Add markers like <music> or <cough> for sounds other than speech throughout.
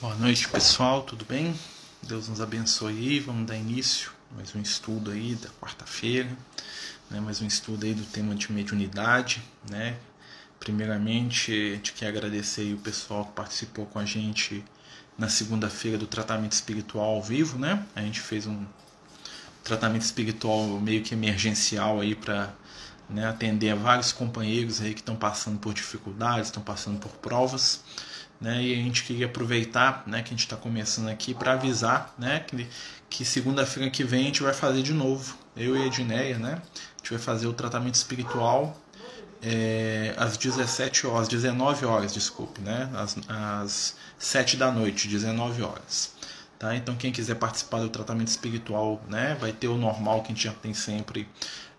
Boa noite, pessoal, tudo bem? Deus nos abençoe aí. Vamos dar início a mais um estudo aí da quarta-feira, né? mais um estudo aí do tema de mediunidade, né? Primeiramente, a gente quer agradecer o pessoal que participou com a gente na segunda-feira do tratamento espiritual ao vivo, né? A gente fez um tratamento espiritual meio que emergencial aí para né, atender a vários companheiros aí que estão passando por dificuldades, estão passando por provas né? E a gente queria aproveitar, né, que a gente está começando aqui para avisar, né, que, que segunda-feira que vem a gente vai fazer de novo, eu e a Edneia, né? A gente vai fazer o tratamento espiritual é, às 17 horas, 19 horas, desculpe, né? Às, às 7 da noite, 19 horas. Tá? Então quem quiser participar do tratamento espiritual, né, vai ter o normal que a gente já tem sempre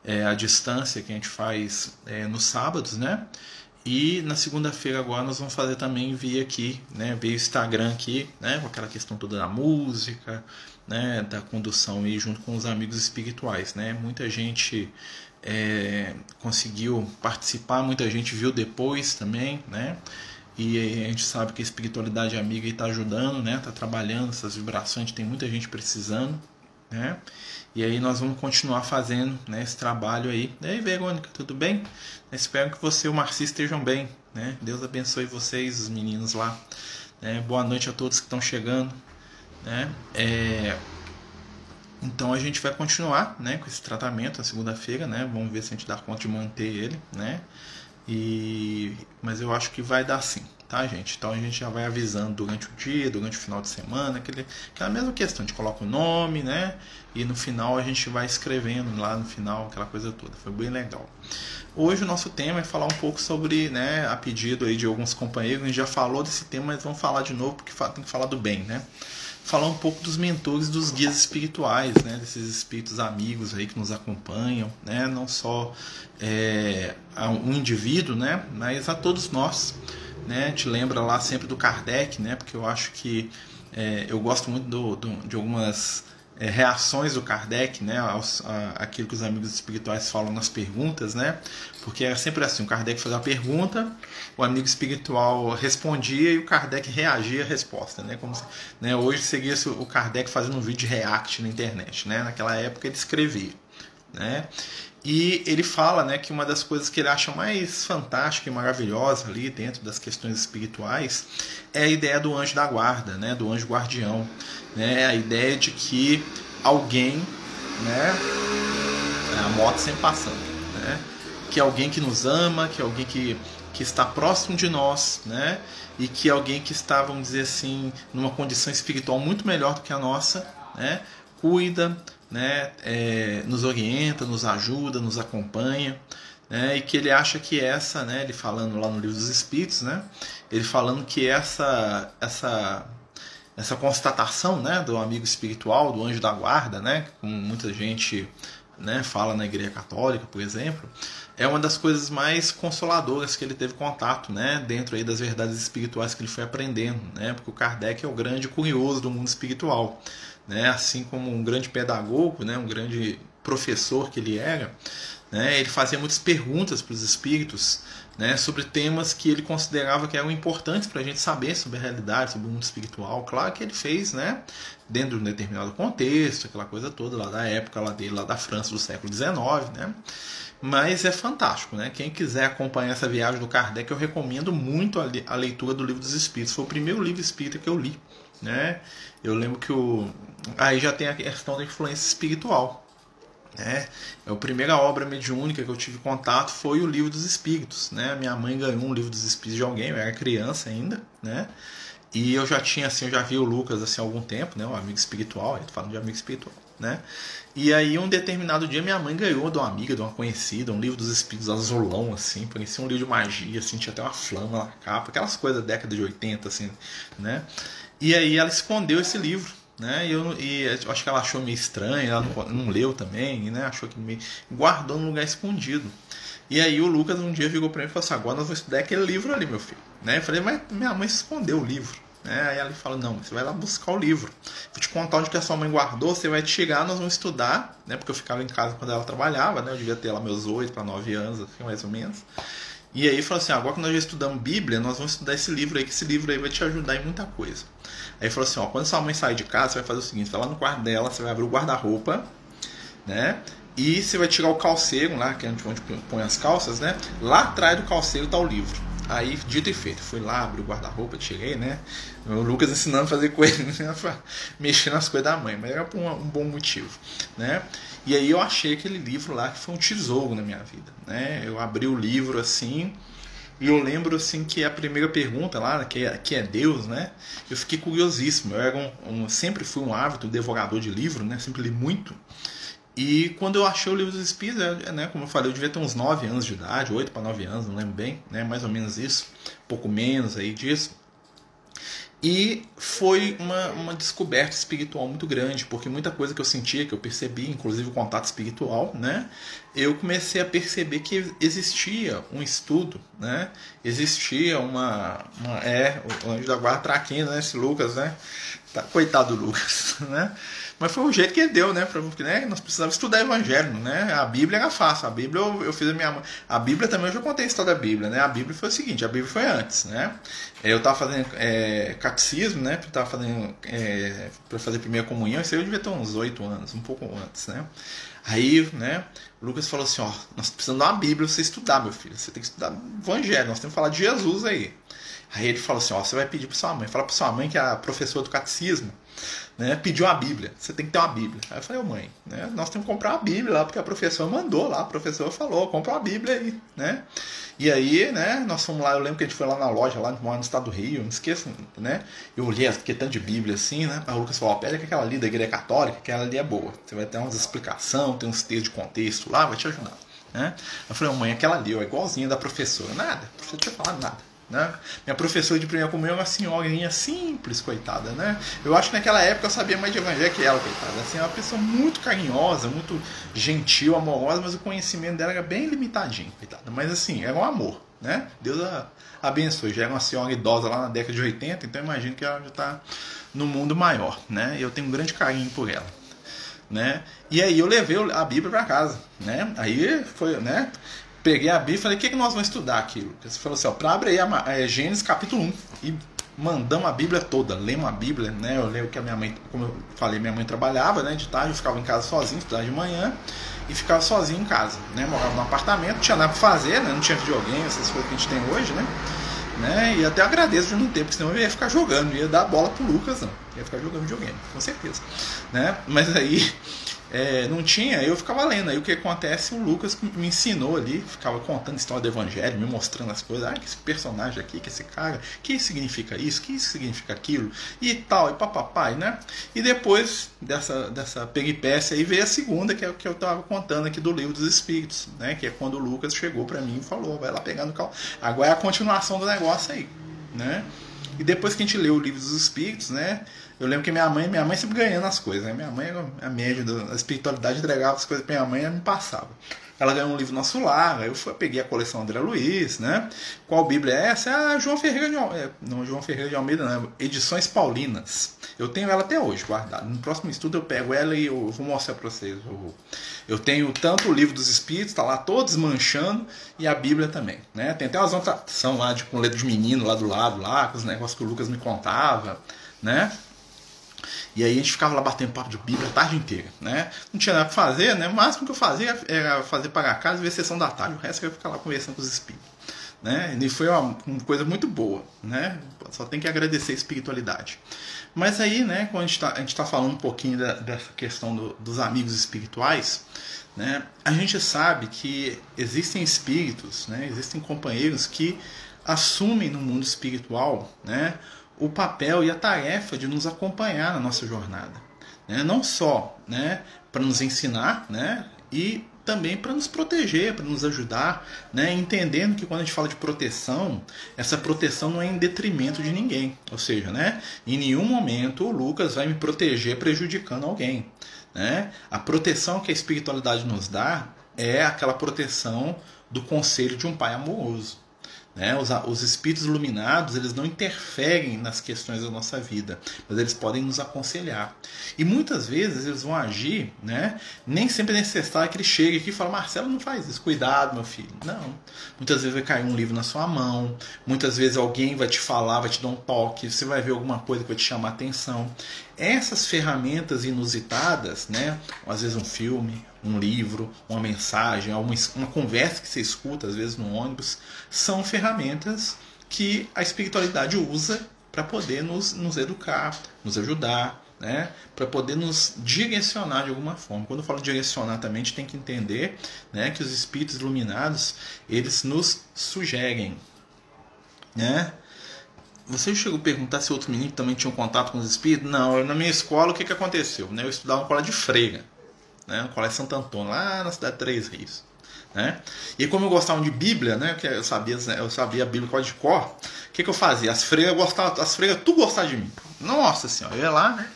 é, a distância que a gente faz é, nos sábados, né? E na segunda-feira agora nós vamos fazer também via aqui, né, via Instagram aqui, né, com aquela questão toda da música, né, da condução aí junto com os amigos espirituais, né. Muita gente é, conseguiu participar, muita gente viu depois também, né. E a gente sabe que a espiritualidade amiga está ajudando, né, está trabalhando essas vibrações, tem muita gente precisando, né? E aí nós vamos continuar fazendo né, esse trabalho aí. E aí, Verônica, tudo bem? espero que você e o Marci estejam bem. Né? Deus abençoe vocês, os meninos lá. Né? Boa noite a todos que estão chegando. Né? É... Então a gente vai continuar né, com esse tratamento na segunda-feira. Né? Vamos ver se a gente dá conta de manter ele. Né? E... Mas eu acho que vai dar sim tá, gente? Então a gente já vai avisando durante o dia, durante o final de semana, aquele, aquela mesma questão, a gente coloca o nome, né? E no final a gente vai escrevendo lá no final, aquela coisa toda. Foi bem legal. Hoje o nosso tema é falar um pouco sobre, né, a pedido aí de alguns companheiros, a gente já falou desse tema, mas vamos falar de novo porque tem que falar do bem, né? Falar um pouco dos mentores, dos guias espirituais, né, desses espíritos amigos aí que nos acompanham, né, não só é, a um indivíduo, né, mas a todos nós né? Te lembra lá sempre do Kardec, né? Porque eu acho que é, eu gosto muito do, do, de algumas é, reações do Kardec, né? Aos, a, aquilo que os amigos espirituais falam nas perguntas, né? Porque é sempre assim, o Kardec fazia a pergunta, o amigo espiritual respondia e o Kardec reagia à resposta, né? Como se, né? Hoje seguia o Kardec fazendo um vídeo de react na internet, né? Naquela época ele escrevia, né? E ele fala né, que uma das coisas que ele acha mais fantástica e maravilhosa ali dentro das questões espirituais é a ideia do anjo da guarda, né, do anjo guardião. Né, a ideia de que alguém, né, a moto sempre passando, né, que é alguém que nos ama, que é alguém que, que está próximo de nós, né, e que é alguém que está, vamos dizer assim, numa condição espiritual muito melhor do que a nossa, né, cuida, né, é, nos orienta, nos ajuda, nos acompanha, né, e que ele acha que essa, né, ele falando lá no livro dos Espíritos, né, ele falando que essa essa essa constatação, né, do amigo espiritual, do anjo da guarda, né, como muita gente né, fala na Igreja Católica, por exemplo, é uma das coisas mais consoladoras que ele teve contato, né, dentro aí das verdades espirituais que ele foi aprendendo, né, porque o Kardec é o grande curioso do mundo espiritual né? assim como um grande pedagogo, né? um grande professor que ele era, né? ele fazia muitas perguntas para os espíritos né? sobre temas que ele considerava que eram importantes para a gente saber sobre a realidade, sobre o mundo espiritual. Claro que ele fez né? dentro de um determinado contexto, aquela coisa toda lá da época lá dele, lá da França do século XIX. Né? Mas é fantástico, né? Quem quiser acompanhar essa viagem do Kardec, eu recomendo muito a leitura do Livro dos Espíritos. Foi o primeiro livro espírita que eu li, né? Eu lembro que o aí já tem a questão da influência espiritual, né? É a primeira obra mediúnica que eu tive contato foi o Livro dos Espíritos, né? Minha mãe ganhou um Livro dos Espíritos de alguém, eu era criança ainda, né? E eu já tinha assim, eu já vi o Lucas assim há algum tempo, né? O amigo espiritual, eu tô falando de amigo espiritual, né? E aí, um determinado dia, minha mãe ganhou de uma amiga, de uma conhecida, um livro dos espíritos azulão, assim, parecia um livro de magia, assim, tinha até uma flama na capa, aquelas coisas da década de 80, assim, né? E aí ela escondeu esse livro, né? E eu, e eu acho que ela achou meio estranho, ela não, não leu também, né? Achou que me guardou num lugar escondido. E aí o Lucas um dia ficou para mim e falou assim: agora nós vamos estudar aquele livro ali, meu filho. Né? Eu falei, mas minha mãe escondeu o livro. Né? Aí ela falou: Não, você vai lá buscar o livro. Vou te contar onde que a sua mãe guardou. Você vai chegar, nós vamos estudar. Né? Porque eu ficava em casa quando ela trabalhava. Né? Eu devia ter lá meus 8 para 9 anos, assim, mais ou menos. E aí falou assim: agora que nós já estudamos Bíblia, nós vamos estudar esse livro aí, que esse livro aí vai te ajudar em muita coisa. Aí falou assim: ó, quando sua mãe sair de casa, você vai fazer o seguinte: vai lá no quarto dela, você vai abrir o guarda-roupa, né? E você vai tirar o calceiro lá, que é onde põe as calças, né? Lá atrás do calceiro tá o livro. Aí, dito e feito, fui lá, abri o guarda-roupa, tirei, né? O Lucas ensinando a fazer coisa, <laughs> né? mexer nas coisas da mãe, mas era por um, bom motivo, né? E aí eu achei aquele livro lá que foi um tesouro na minha vida, né? Eu abri o livro assim, e eu lembro assim que a primeira pergunta lá, que é, que é Deus, né? Eu fiquei curiosíssimo. Eu era um, um, sempre fui um hábito devorador de livro, né? Sempre li muito. E quando eu achei o livro dos Espíritos, né, como eu falei, eu devia ter uns 9 anos de idade, 8 para 9 anos, não lembro bem, né, mais ou menos isso, pouco menos aí disso. E foi uma, uma descoberta espiritual muito grande, porque muita coisa que eu sentia, que eu percebi, inclusive o contato espiritual, né? Eu comecei a perceber que existia um estudo, né? Existia uma. uma é, o anjo da guarda traquina, né? Esse Lucas, né? Tá, coitado do Lucas, <laughs> né? Mas foi o jeito que ele deu, né? Porque né, nós precisávamos estudar evangelho, né? A Bíblia era fácil. A Bíblia eu, eu fiz a minha. A Bíblia também eu já contei a história da Bíblia, né? A Bíblia foi o seguinte: a Bíblia foi antes, né? Eu estava fazendo é, catecismo, né? Eu estava fazendo. É, para fazer primeira comunhão. Isso aí eu devia ter uns oito anos, um pouco antes, né? Aí, né? O Lucas falou assim: ó, nós precisamos dar uma Bíblia pra você estudar, meu filho. Você tem que estudar evangelho. Nós temos que falar de Jesus aí. Aí ele falou assim: ó, você vai pedir para sua mãe. Fala para sua mãe que é a professora do catecismo né, pediu a Bíblia. Você tem que ter uma Bíblia. Aí eu falei, mãe, né, nós temos que comprar uma Bíblia lá, porque a professora mandou lá, a professora falou, compra uma Bíblia aí, né? E aí, né, nós fomos lá, eu lembro que a gente foi lá na loja, lá no estado do Rio, não esqueça, né? Eu olhei aquele tanto de Bíblia assim, né? A Lucas falou, pega aquela ali da igreja católica, que ela ali é boa. Você vai ter umas explicações, tem uns textos de contexto lá, vai te ajudar. Né? Eu falei, mãe, aquela ali é igualzinha da professora. Nada, a professora não tinha falado nada. Né? Minha professora de primeira comunhão é uma senhorinha simples, coitada, né? Eu acho que naquela época eu sabia mais de evangelho que ela, coitada. Assim, é uma pessoa muito carinhosa, muito gentil, amorosa, mas o conhecimento dela era bem limitadinho, coitada. Mas assim, era um amor, né? Deus a abençoe. Já era uma senhora idosa lá na década de 80, então imagino que ela já está no mundo maior, né? Eu tenho um grande carinho por ela. Né? E aí eu levei a Bíblia para casa, né? Aí foi, né? Peguei a Bíblia e falei, o que, que nós vamos estudar aqui? Você falou assim, ó, para abre aí a, é, Gênesis capítulo 1 e mandamos a Bíblia toda, lemos a Bíblia, né? Eu leio que a minha mãe, como eu falei, minha mãe trabalhava, né? De tarde eu ficava em casa sozinho, estudava de manhã e ficava sozinho em casa, né? Morava num apartamento, tinha nada para fazer, né? Não tinha videogame, essas coisas que a gente tem hoje, né? né? E até agradeço de não ter, porque senão eu ia ficar jogando, ia dar bola pro Lucas, não. Ia ficar jogando videogame, com certeza, né? Mas aí é, não tinha, eu ficava lendo. Aí o que acontece, o Lucas me ensinou ali, ficava contando história do Evangelho, me mostrando as coisas. Ah, que esse personagem aqui, que esse cara, que significa isso, que isso significa aquilo, e tal, e papapai, né? E depois dessa, dessa peripécia aí veio a segunda, que é o que eu estava contando aqui do livro dos Espíritos, né? Que é quando o Lucas chegou para mim e falou: vai lá pegar no carro. Agora é a continuação do negócio aí, né? E depois que a gente leu o livro dos Espíritos, né? Eu lembro que minha mãe, minha mãe sempre ganhando as coisas, né? Minha mãe a média da espiritualidade, entregava as coisas pra minha mãe e ela me passava. Ela ganhou um livro Nosso Lar, eu fui, peguei a coleção André Luiz, né? Qual Bíblia é essa? Ah, João Ferreira de Almeida. É, não, João Ferreira de Almeida, não. Edições Paulinas. Eu tenho ela até hoje guardada. No próximo estudo eu pego ela e eu vou mostrar para vocês. Eu, tenho tanto o livro dos Espíritos, tá lá todos manchando, e a Bíblia também, né? Tem até umas anotações lá de, com letra de menino lá do lado, lá, com os negócios que o Lucas me contava, né? E aí a gente ficava lá batendo papo de Bíblia a tarde inteira, né? Não tinha nada pra fazer, né? O máximo que eu fazia era fazer para casa e ver sessão da tarde. O resto eu ia ficar lá conversando com os espíritos. Né? E foi uma, uma, coisa muito boa, né? Só tem que agradecer a espiritualidade. Mas aí, né, quando a gente está tá falando um pouquinho da, dessa questão do, dos amigos espirituais, né, a gente sabe que existem espíritos, né, existem companheiros que assumem no mundo espiritual né, o papel e a tarefa de nos acompanhar na nossa jornada. Né? Não só né, para nos ensinar né, e também para nos proteger, para nos ajudar, né? entendendo que quando a gente fala de proteção, essa proteção não é em detrimento de ninguém. Ou seja, né? em nenhum momento o Lucas vai me proteger prejudicando alguém. Né? A proteção que a espiritualidade nos dá é aquela proteção do conselho de um pai amoroso. Né? Os, os espíritos iluminados eles não interferem nas questões da nossa vida, mas eles podem nos aconselhar. E muitas vezes eles vão agir, né? nem sempre é necessário que ele chegue aqui e fale: Marcelo, não faz isso, cuidado, meu filho. Não. Muitas vezes vai cair um livro na sua mão, muitas vezes alguém vai te falar, vai te dar um toque, você vai ver alguma coisa que vai te chamar a atenção. Essas ferramentas inusitadas, né? às vezes um filme, um livro, uma mensagem, uma, uma conversa que você escuta, às vezes no ônibus, são ferramentas que a espiritualidade usa para poder nos, nos educar, nos ajudar, né, para poder nos direcionar de alguma forma. Quando eu falo direcionar também, a gente tem que entender né, que os espíritos iluminados eles nos sugerem. Né? Você chegou a perguntar se outros meninos também tinham contato com os espíritos? Não, eu, na minha escola o que, que aconteceu? Né? Eu estudava na escola de freira, né? no colégio Santo Antônio, lá na cidade de Três Rios. Né? E como eu gostava de Bíblia, né? que eu sabia, eu sabia a Bíblia quase de cor, o que, que eu fazia? As freiras gostavam, as freiras tudo gostavam de mim. Nossa senhora, eu ia lá, né?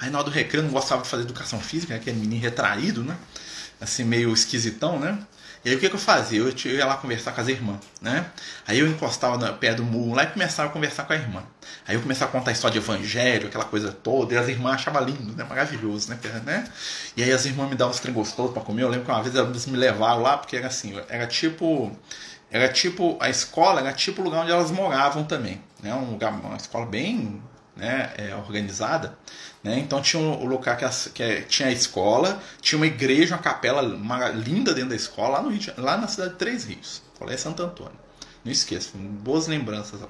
Aí na hora do recreio não gostava de fazer educação física, aquele menino retraído, né? Assim, meio esquisitão, né? E aí o que, que eu fazia? Eu, ia lá conversar com as irmãs, né? Aí eu encostava no pé do muro lá e começava a conversar com a irmã. Aí eu começava a contar a história de evangelho, aquela coisa toda, e as irmãs achavam lindo, né? Maravilhoso, né? né? E aí as irmãs me davam uns trem gostosos pra comer. Eu lembro que uma vez elas me levaram lá, porque era assim, era tipo. Era tipo. A escola era tipo o lugar onde elas moravam também. Né? Um lugar, uma escola bem né, é, organizada. Né? Então tinha o lugar que, que é, tinha a escola, tinha uma igreja, uma capela uma, linda dentro da escola, lá, no Rio, lá na cidade de Três Rios, Colégio Santo Antônio. Não esqueça, boas lembranças lá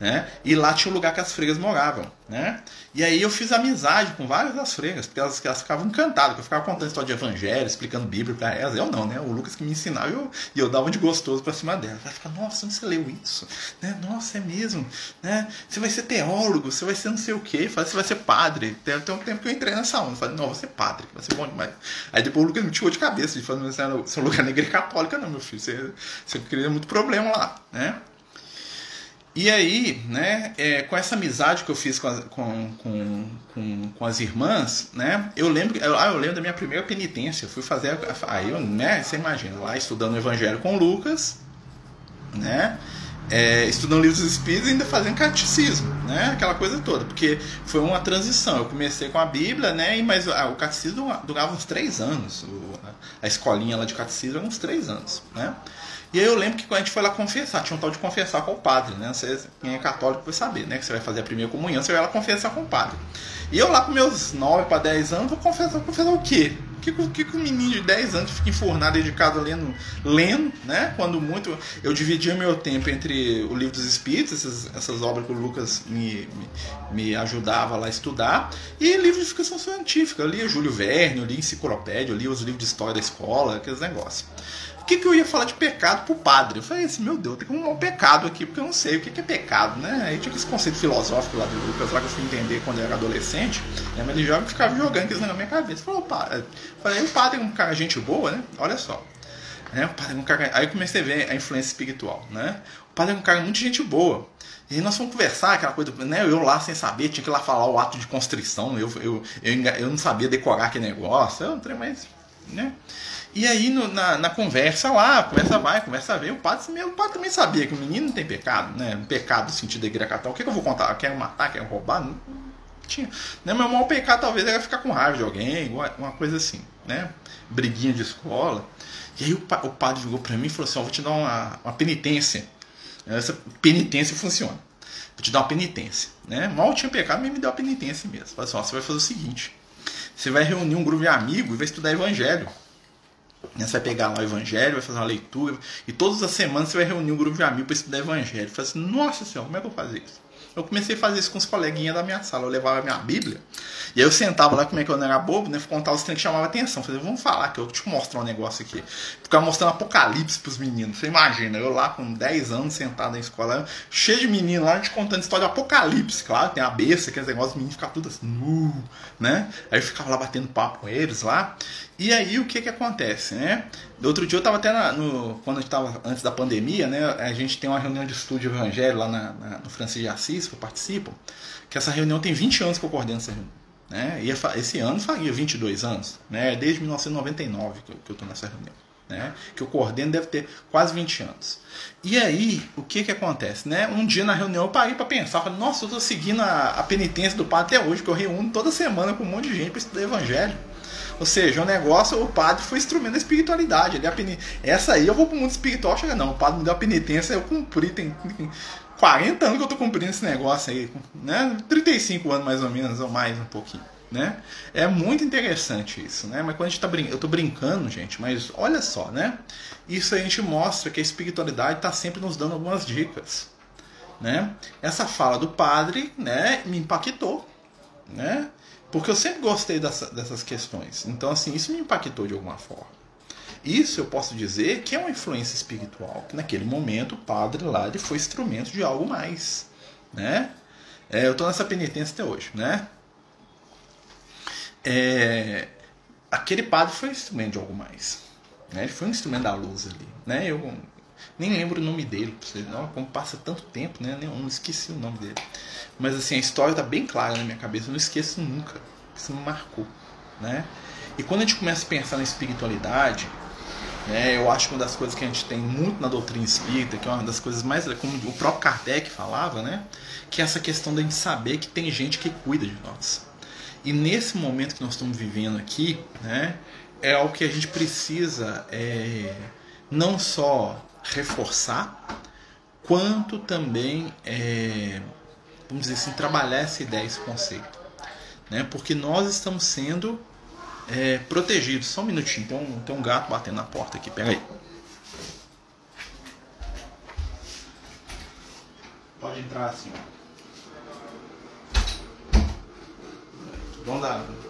né? E lá tinha um lugar que as freiras moravam, né? E aí eu fiz amizade com várias das freiras, porque elas, elas ficavam encantadas, eu ficava contando história de evangelho, explicando Bíblia para elas. Eu não, né? O Lucas que me ensinava e eu, eu dava de gostoso para cima delas. Ela ficava, nossa, você leu isso? Né? Nossa, é mesmo, né? Você vai ser teólogo, você vai ser não sei o quê, você vai ser padre. Tem, tem um tempo que eu entrei nessa onda, eu falei, não, vou ser padre, vai ser bom demais. Aí depois o Lucas me tirou de cabeça, de falando, você é um lugar na igreja católica, não, meu filho, você, você queria muito problema lá, né? E aí, né, é, com essa amizade que eu fiz com, as, com, com, com, as irmãs, né, eu lembro, eu, ah, eu lembro da minha primeira penitência. Eu fui fazer, aí eu, né, você imagina, lá estudando o Evangelho com Lucas, né, é, estudando livros espíritos e ainda fazendo catecismo, né, aquela coisa toda, porque foi uma transição. Eu comecei com a Bíblia, né, mas ah, o catecismo durava uns três anos, o, a escolinha lá de catecismo uns três anos, né. E aí eu lembro que quando a gente foi lá confessar, tinha um tal de confessar com o padre, né? Você, quem é católico vai saber, né? Que você vai fazer a primeira comunhão, você vai lá confessar com o padre. E eu lá com meus 9 para 10 anos, vou confessar, confessar o quê? O que, que, que um menino de 10 anos fica enfurnado dentro de casa lendo, lendo, né? Quando muito. Eu dividia meu tempo entre o livro dos Espíritos, essas, essas obras que o Lucas me, me, me ajudava lá a estudar, e livros de ficção científica. Eu lia Júlio Verne, eu lia enciclopédia, eu lia os livros de história da escola, aqueles negócios que, que eu ia falar de pecado pro padre? Eu falei assim, meu Deus, tem que um pecado aqui, porque eu não sei o que, que é pecado, né? Aí tinha esse conceito filosófico lá do Lucas, lá que eu fui entender quando eu era adolescente, né? mas ele joga, ficava jogando aquilo na minha cabeça. Falou, padre, falei, o padre é um cara gente boa, né? Olha só. Né? O padre é um cara... Aí eu comecei a ver a influência espiritual, né? O padre é um cara muito gente boa. E nós fomos conversar, aquela coisa, né? Eu lá sem saber, tinha que ir lá falar o ato de constrição, eu, eu, eu, eu não sabia decorar aquele negócio, eu não mais, né? E aí no, na, na, conversa lá, conversa vai, conversa vem, o padre, meu, o padre também sabia que o menino tem pecado, né? Um pecado no sentido igreja católica. O que, que eu vou contar? Quer matar, quer roubar? Não, tinha. Né? Meu maior pecado talvez era ficar com raiva de alguém, uma coisa assim, né? Briguinha de escola. E aí o, o padre ligou para mim e falou assim: ó, vou te dar uma, uma penitência. Essa penitência funciona. Vou te dar uma penitência. Né? Mal tinha pecado, mas me deu uma penitência mesmo. Falei assim, ó, você vai fazer o seguinte: você vai reunir um grupo de amigos e vai estudar evangelho. Você vai pegar lá o Evangelho, vai fazer uma leitura, e todas as semanas você vai reunir um grupo de amigos para estudar Evangelho. Fala assim, nossa senhora, como é que eu vou fazer isso? Eu comecei a fazer isso com os coleguinhas da minha sala. Eu levava a minha Bíblia. E aí eu sentava lá, como é que eu não era bobo, né? Contar os treinos que chamavam atenção. Falei, vamos falar, que eu te mostrar um negócio aqui. Ficava mostrando apocalipse pros meninos. Você imagina, eu lá com 10 anos sentado na escola, cheio de meninos lá, a gente contando história de apocalipse, claro, tem a besta, aqueles negócios, os meninos ficavam tudo assim, nu, né? Aí eu ficava lá batendo papo com eles lá. E aí o que que acontece, né? Outro dia eu estava até na, no, quando a gente estava antes da pandemia, né? A gente tem uma reunião de estudo de evangelho lá na, na, no Francisco de Assis, que eu participo, que essa reunião tem 20 anos que eu coordeno essa reunião. Né? E esse ano faria 22 anos, né? Desde 1999 que eu, que eu tô nessa reunião. né? Que eu coordeno deve ter quase 20 anos. E aí, o que que acontece, né? Um dia na reunião eu parei para pensar, falei, nossa, eu tô seguindo a, a penitência do padre até hoje, que eu reúno toda semana com um monte de gente para estudar evangelho. Ou seja, o negócio, o padre foi instrumento da espiritualidade. Ele, pen... Essa aí eu vou pro mundo espiritual, chega não, o padre me deu a penitência, eu cumpri, tem 40 anos que eu tô cumprindo esse negócio aí, né? 35 anos mais ou menos, ou mais um pouquinho. Né? É muito interessante isso, né? Mas quando a gente tá brincando, eu tô brincando, gente, mas olha só, né? Isso a gente mostra que a espiritualidade está sempre nos dando algumas dicas, né? Essa fala do padre, né, me impactou, né? Porque eu sempre gostei dessa, dessas questões. Então, assim, isso me impactou de alguma forma. Isso eu posso dizer que é uma influência espiritual, que naquele momento o padre lá ele foi instrumento de algo mais, né? É, eu estou nessa penitência até hoje, né? É, aquele padre foi instrumento de algo mais, né? Ele foi um instrumento da luz ali, né? Eu nem lembro o nome dele, não, como passa tanto tempo, né? Não esqueci o nome dele. Mas assim, a história está bem clara na minha cabeça, eu não esqueço nunca. Isso me marcou, né? E quando a gente começa a pensar na espiritualidade, né, eu acho que uma das coisas que a gente tem muito na doutrina espírita, que é uma das coisas mais, como o próprio Kardec falava, né, que é essa questão da gente saber que tem gente que cuida de nós. E nesse momento que nós estamos vivendo aqui, né, é algo que a gente precisa é, não só reforçar, quanto também, é, vamos dizer assim, trabalhar essa ideia, esse conceito. Né, porque nós estamos sendo é, protegidos. Só um minutinho, tem um, tem um gato batendo na porta aqui, pega aí. Pode entrar assim, ó.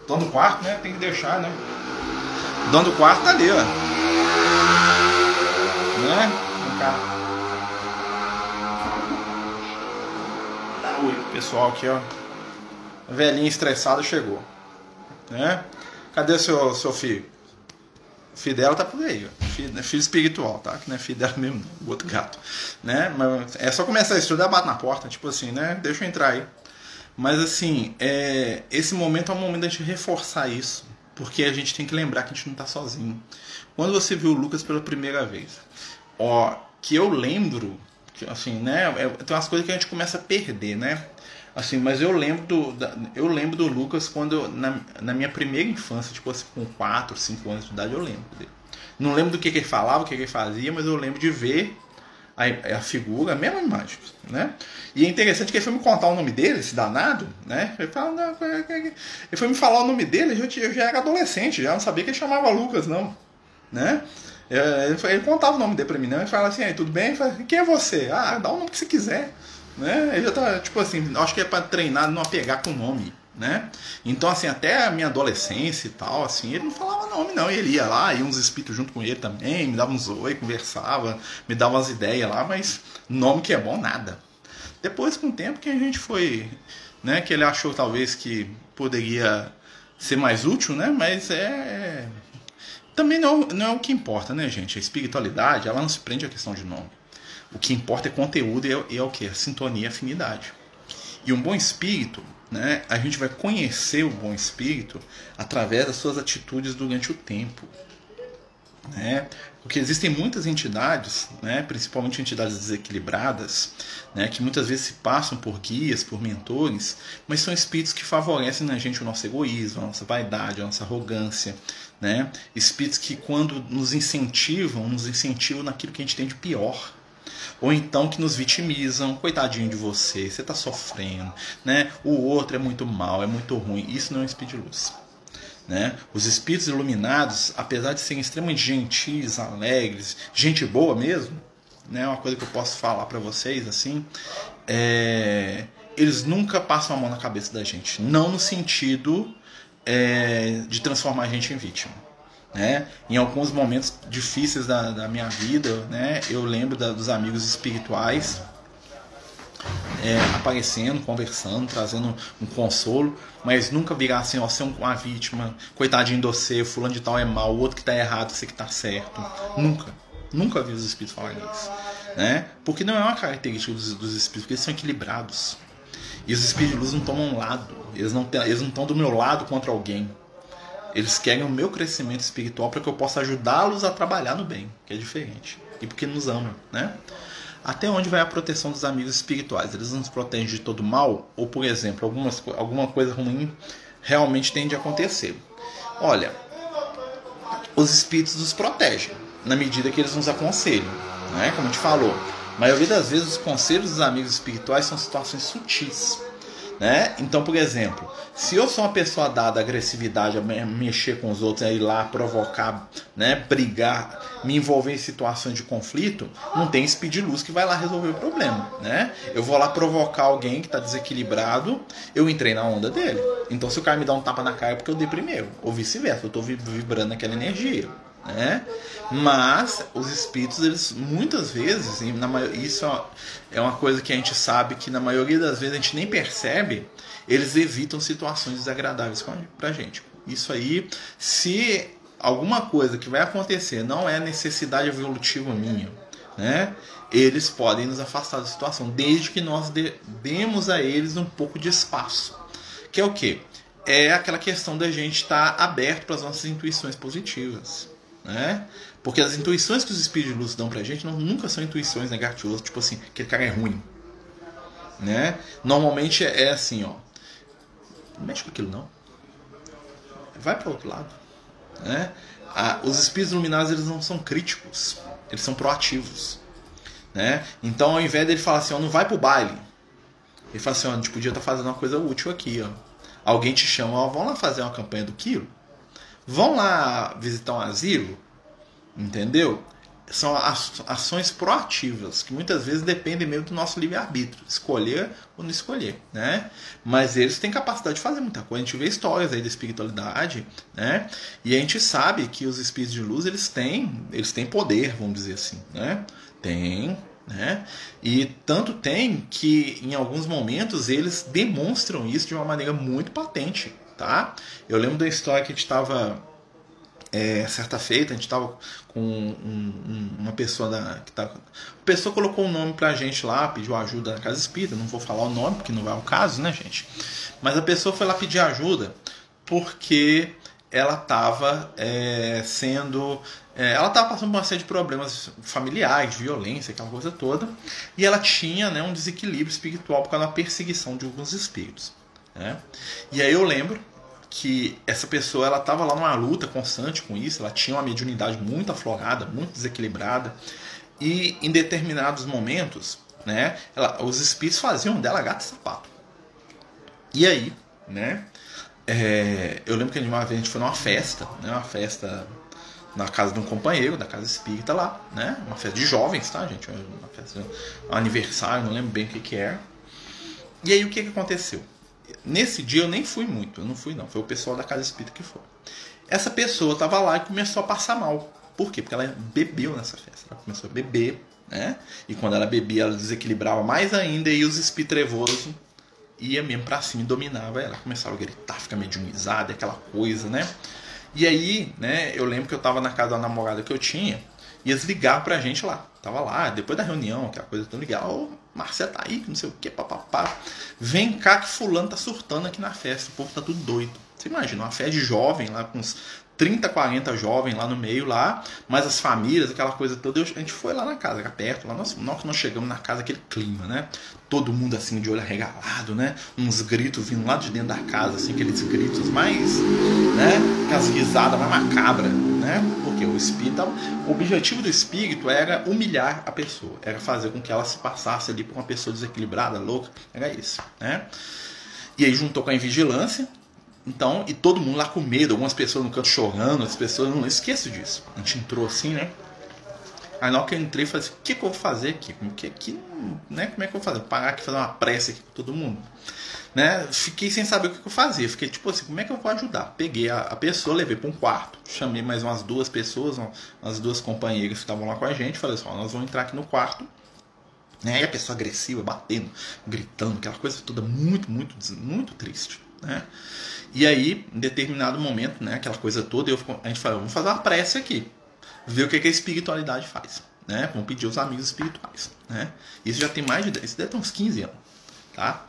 Dono, do quarto, né? Tem que deixar, né? Dono do quarto tá ali, ó. Né? Vem cá. Pessoal aqui, ó. Velhinho estressado chegou. Né? Cadê seu, seu filho? O filho dela tá por aí, ó. Filho, filho espiritual, tá? Que não é filho dela mesmo, o outro gato. Né? Mas é só começar a estudar, bate na porta, tipo assim, né? Deixa eu entrar aí. Mas assim, é, esse momento é um momento da gente reforçar isso. Porque a gente tem que lembrar que a gente não está sozinho. Quando você viu o Lucas pela primeira vez, ó, que eu lembro, que, assim, né? É, tem umas coisas que a gente começa a perder, né? Assim, mas eu lembro do, eu lembro do Lucas quando na, na minha primeira infância, tipo assim, com 4, 5 anos de idade, eu lembro dele. Não lembro do que, que ele falava, o que, que ele fazia, mas eu lembro de ver a, a figura, a mesma imagem, né? E é interessante que ele foi me contar o nome dele, esse danado, né? Ele, fala, não, ele foi me falar o nome dele, eu já, eu já era adolescente, já não sabia que ele chamava Lucas, não, né? Ele, contava o nome dele pra mim, né? Ele fala assim, aí, tudo bem? Quem é você? Ah, dá o nome que você quiser. Né? Ele já tá, tipo assim, acho que é para treinar não apegar com o nome, né? Então, assim, até a minha adolescência e tal, assim, ele não falava nome, não. Ele ia lá, ia uns espíritos junto com ele também, me dava uns oi, conversava, me dava umas ideias lá, mas nome que é bom, nada. Depois, com o tempo, que a gente foi, né, que ele achou talvez que poderia ser mais útil, né? Mas é. Também não, não é o que importa, né, gente? A espiritualidade, ela não se prende à questão de nome. O que importa é conteúdo e é, é o que? A sintonia e afinidade. E um bom espírito, né, a gente vai conhecer o bom espírito através das suas atitudes durante o tempo. Né? Porque existem muitas entidades, né, principalmente entidades desequilibradas, né, que muitas vezes se passam por guias, por mentores, mas são espíritos que favorecem na gente o nosso egoísmo, a nossa vaidade, a nossa arrogância. Né? Espíritos que, quando nos incentivam, nos incentivam naquilo que a gente tem de pior ou então que nos vitimizam, coitadinho de você, você está sofrendo, né? O outro é muito mal, é muito ruim. Isso não é um espírito de luz. Né? Os espíritos iluminados, apesar de serem extremamente gentis, alegres, gente boa mesmo, né? Uma coisa que eu posso falar para vocês assim, é... eles nunca passam a mão na cabeça da gente, não no sentido é... de transformar a gente em vítima né? Em alguns momentos difíceis da, da minha vida, né? Eu lembro da, dos amigos espirituais é, aparecendo, conversando, trazendo um consolo, mas nunca virar assim, ó, ser uma vítima, coitadinho de você, fulano de tal é mal, o outro que está errado, você que está certo. Nunca. Nunca vi os espíritos falarem isso. Né? Porque não é uma característica dos, dos espíritos, porque eles são equilibrados. E os espíritos de luz não tomam lado. Eles não, estão do meu lado contra alguém. Eles querem o meu crescimento espiritual para que eu possa ajudá-los a trabalhar no bem, que é diferente. E porque nos amam, né? Até onde vai a proteção dos amigos espirituais? Eles nos protegem de todo mal? Ou, por exemplo, algumas, alguma coisa ruim realmente tende a acontecer? Olha, os espíritos nos protegem na medida que eles nos aconselham, né? Como a gente falou, maioria das vezes os conselhos dos amigos espirituais são situações sutis. Né? Então, por exemplo, se eu sou uma pessoa dada à agressividade, a mexer com os outros, a ir lá provocar, né, brigar, me envolver em situações de conflito, não tem speed luz que vai lá resolver o problema. Né? Eu vou lá provocar alguém que está desequilibrado, eu entrei na onda dele. Então, se o cara me dá um tapa na cara é porque eu dei primeiro, ou vice-versa, eu estou vibrando aquela energia né? Mas os espíritos, eles muitas vezes, na isso é uma coisa que a gente sabe que na maioria das vezes a gente nem percebe, eles evitam situações desagradáveis pra gente. Isso aí, se alguma coisa que vai acontecer não é necessidade evolutiva minha, né? Eles podem nos afastar da situação, desde que nós demos a eles um pouco de espaço. Que é o que? É aquela questão da gente estar tá aberto para as nossas intuições positivas. Né? Porque as intuições que os espíritos de luz dão pra gente não, nunca são intuições negativas, tipo assim, aquele cara é ruim. Né? Normalmente é assim, ó. Não mexe com aquilo não. Vai para outro lado. Né? Ah, os espíritos iluminados eles não são críticos, eles são proativos. Né? Então ao invés dele falar assim, ó, não vai pro baile. Ele fala assim, ó, a gente podia estar tá fazendo uma coisa útil aqui, ó. Alguém te chama, ó, vamos lá fazer uma campanha do quilo vão lá visitar um asilo, entendeu? São ações proativas, que muitas vezes dependem mesmo do nosso livre-arbítrio, escolher ou não escolher, né? Mas eles têm capacidade de fazer muita coisa. A gente vê histórias aí da espiritualidade, né? E a gente sabe que os espíritos de luz, eles têm, eles têm poder, vamos dizer assim, né? Tem, né? E tanto tem que em alguns momentos eles demonstram isso de uma maneira muito patente tá? Eu lembro da história que a gente estava é, certa feita, a gente estava com um, um, uma pessoa da, que tá, a pessoa colocou um nome pra gente lá, pediu ajuda na casa espírita, não vou falar o nome porque não vai ao caso, né, gente? Mas a pessoa foi lá pedir ajuda porque ela estava é, sendo. É, ela estava passando por uma série de problemas familiares, de violência, aquela coisa toda, e ela tinha né, um desequilíbrio espiritual por causa da perseguição de alguns espíritos. Né? E aí eu lembro que essa pessoa ela estava lá numa luta constante com isso, ela tinha uma mediunidade muito aflorada, muito desequilibrada, e em determinados momentos, né, ela, os espíritos faziam dela gato e sapato. E aí, né, é, eu lembro que uma vez a gente foi numa festa, né, uma festa na casa de um companheiro da casa espírita lá, né, uma festa de jovens, tá, gente, uma festa, um aniversário, não lembro bem o que que era. E aí o que que aconteceu? Nesse dia eu nem fui muito, eu não fui não, foi o pessoal da casa espírita que foi. Essa pessoa estava lá e começou a passar mal. Por quê? Porque ela bebeu nessa festa. Ela começou a beber, né? E quando ela bebia, ela desequilibrava mais ainda e os espíritos trevosos ia mesmo pra cima e dominava ela. Começava a gritar, ficar mediumizada, aquela coisa, né? E aí, né, eu lembro que eu tava na casa da namorada que eu tinha, e eles ligaram pra gente lá. Tava lá, depois da reunião, aquela coisa tão legal. Marcelo tá aí, não sei o que, papapá. Vem cá que fulano tá surtando aqui na festa. O povo tá tudo doido. Você imagina, uma festa de jovem lá com uns 30, 40 jovens lá no meio lá, mais as famílias, aquela coisa toda. a gente foi lá na casa, perto, lá nós, nós, nós chegamos na casa, aquele clima, né? Todo mundo assim de olho arregalado, né? Uns gritos vindo lá de dentro da casa, assim, aqueles gritos mais, né? Aquelas risadas mais macabras, né? Porque o espírito, o objetivo do espírito era humilhar a pessoa, era fazer com que ela se passasse ali por uma pessoa desequilibrada, louca, era isso, né? E aí juntou com a invigilância, então, e todo mundo lá com medo, algumas pessoas no canto chorando, as pessoas não esqueço disso. A gente entrou assim, né? Aí na hora que eu entrei, falei assim, o que, que eu vou fazer aqui? Que, aqui né? Como é que eu vou fazer? Parar aqui fazer uma prece aqui com todo mundo. Né? Fiquei sem saber o que, que eu fazia. Fiquei tipo assim, como é que eu vou ajudar? Peguei a, a pessoa, levei para um quarto, chamei mais umas duas pessoas, umas duas companheiras que estavam lá com a gente, falei assim, ó, nós vamos entrar aqui no quarto. Né? E a pessoa agressiva, batendo, gritando, aquela coisa toda muito, muito, muito triste. Né? E aí, em determinado momento, né, aquela coisa toda, eu, a gente falou, vamos fazer uma prece aqui, ver o que, que a espiritualidade faz. Né? Vamos pedir aos amigos espirituais. Né? Isso já tem mais de 10, isso deve ter uns 15 anos. Tá?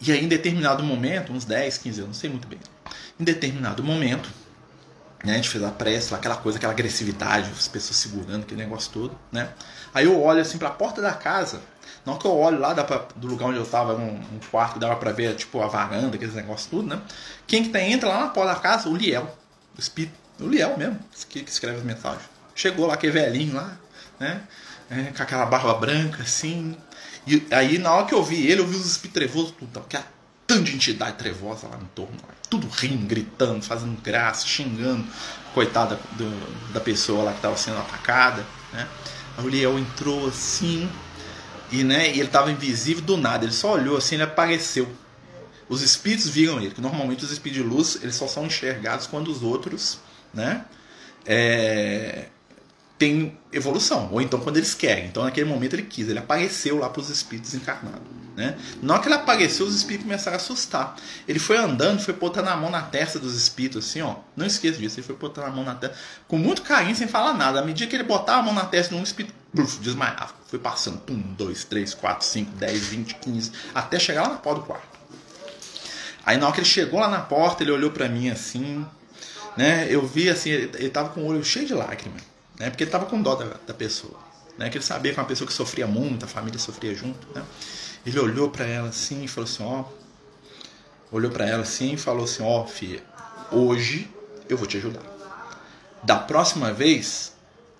E aí, em determinado momento, uns 10, 15 anos, não sei muito bem. Em determinado momento, Né? A gente fez a prece, aquela coisa, aquela agressividade, as pessoas segurando aquele negócio todo, né? Aí eu olho assim para a porta da casa. Não que eu olho lá pra, do lugar onde eu tava, um, um quarto que dava para ver, tipo, a varanda, aqueles negócios tudo, né? Quem que tá, entra lá na porta da casa? O Liel. O espírito. O Liel mesmo, que, que escreve as mensagens. Chegou lá, aquele velhinho lá, né? É, com aquela barba branca, assim. E aí, na hora que eu vi ele, eu vi os espíritos trevosos, tudo, aquela tanto de entidade trevosa lá no torno, tudo rindo, gritando, fazendo graça, xingando, coitada do, da pessoa lá que estava sendo atacada, né? A Uriel entrou assim, e, né, e ele estava invisível do nada, ele só olhou assim, ele apareceu. Os espíritos viram ele, que normalmente os espíritos de luz, eles só são enxergados quando os outros, né, é, tem evolução, ou então quando eles querem. Então naquele momento ele quis, ele apareceu lá para os espíritos encarnados. Né? Na hora que ele apareceu, os espíritos começaram a assustar. Ele foi andando, foi botando a mão na testa dos espíritos, assim, ó. Não esqueça disso, ele foi botando a mão na testa, com muito carinho, sem falar nada. À medida que ele botava a mão na testa de um espírito, bruf, desmaiava. Foi passando, um, dois, três, quatro, cinco, dez, vinte, quinze, até chegar lá na porta do quarto. Aí na hora que ele chegou lá na porta, ele olhou para mim assim, né? Eu vi assim, ele, tava com o olho cheio de lágrimas né? Porque ele estava com dó da, da pessoa, né? Que ele sabia que uma pessoa que sofria muito, a família sofria junto, né? Ele olhou para ela assim e falou assim, ó, olhou para ela assim e falou assim, ó, filha, hoje eu vou te ajudar. Da próxima vez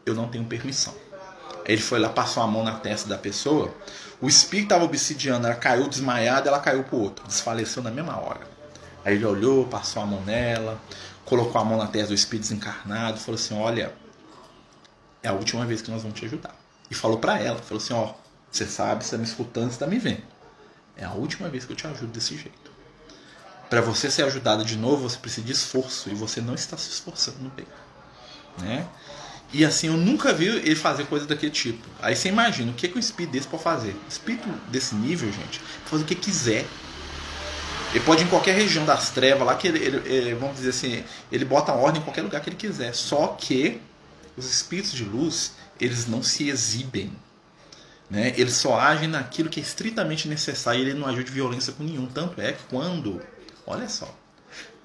eu não tenho permissão. Ele foi lá, passou a mão na testa da pessoa. O espírito estava obsidiando, ela caiu desmaiada, ela caiu pro outro, desfaleceu na mesma hora. Aí ele olhou, passou a mão nela, colocou a mão na testa do espírito desencarnado, falou assim: Olha, é a última vez que nós vamos te ajudar. E falou para ela, falou assim, ó, você sabe, você tá me escutando, você tá me vendo. É a última vez que eu te ajudo desse jeito. Para você ser ajudada de novo, você precisa de esforço e você não está se esforçando bem, né? E assim, eu nunca vi ele fazer coisa daquele tipo. Aí você imagina, o que, que um espírito desse pode fazer? Espírito desse nível, gente, pode fazer o que quiser. Ele pode ir em qualquer região das trevas lá, que ele, ele, ele, vamos dizer assim, ele bota ordem em qualquer lugar que ele quiser. Só que os espíritos de luz, eles não se exibem. Né? Eles só agem naquilo que é estritamente necessário e ele não agiu de violência com nenhum. Tanto é que quando, olha só,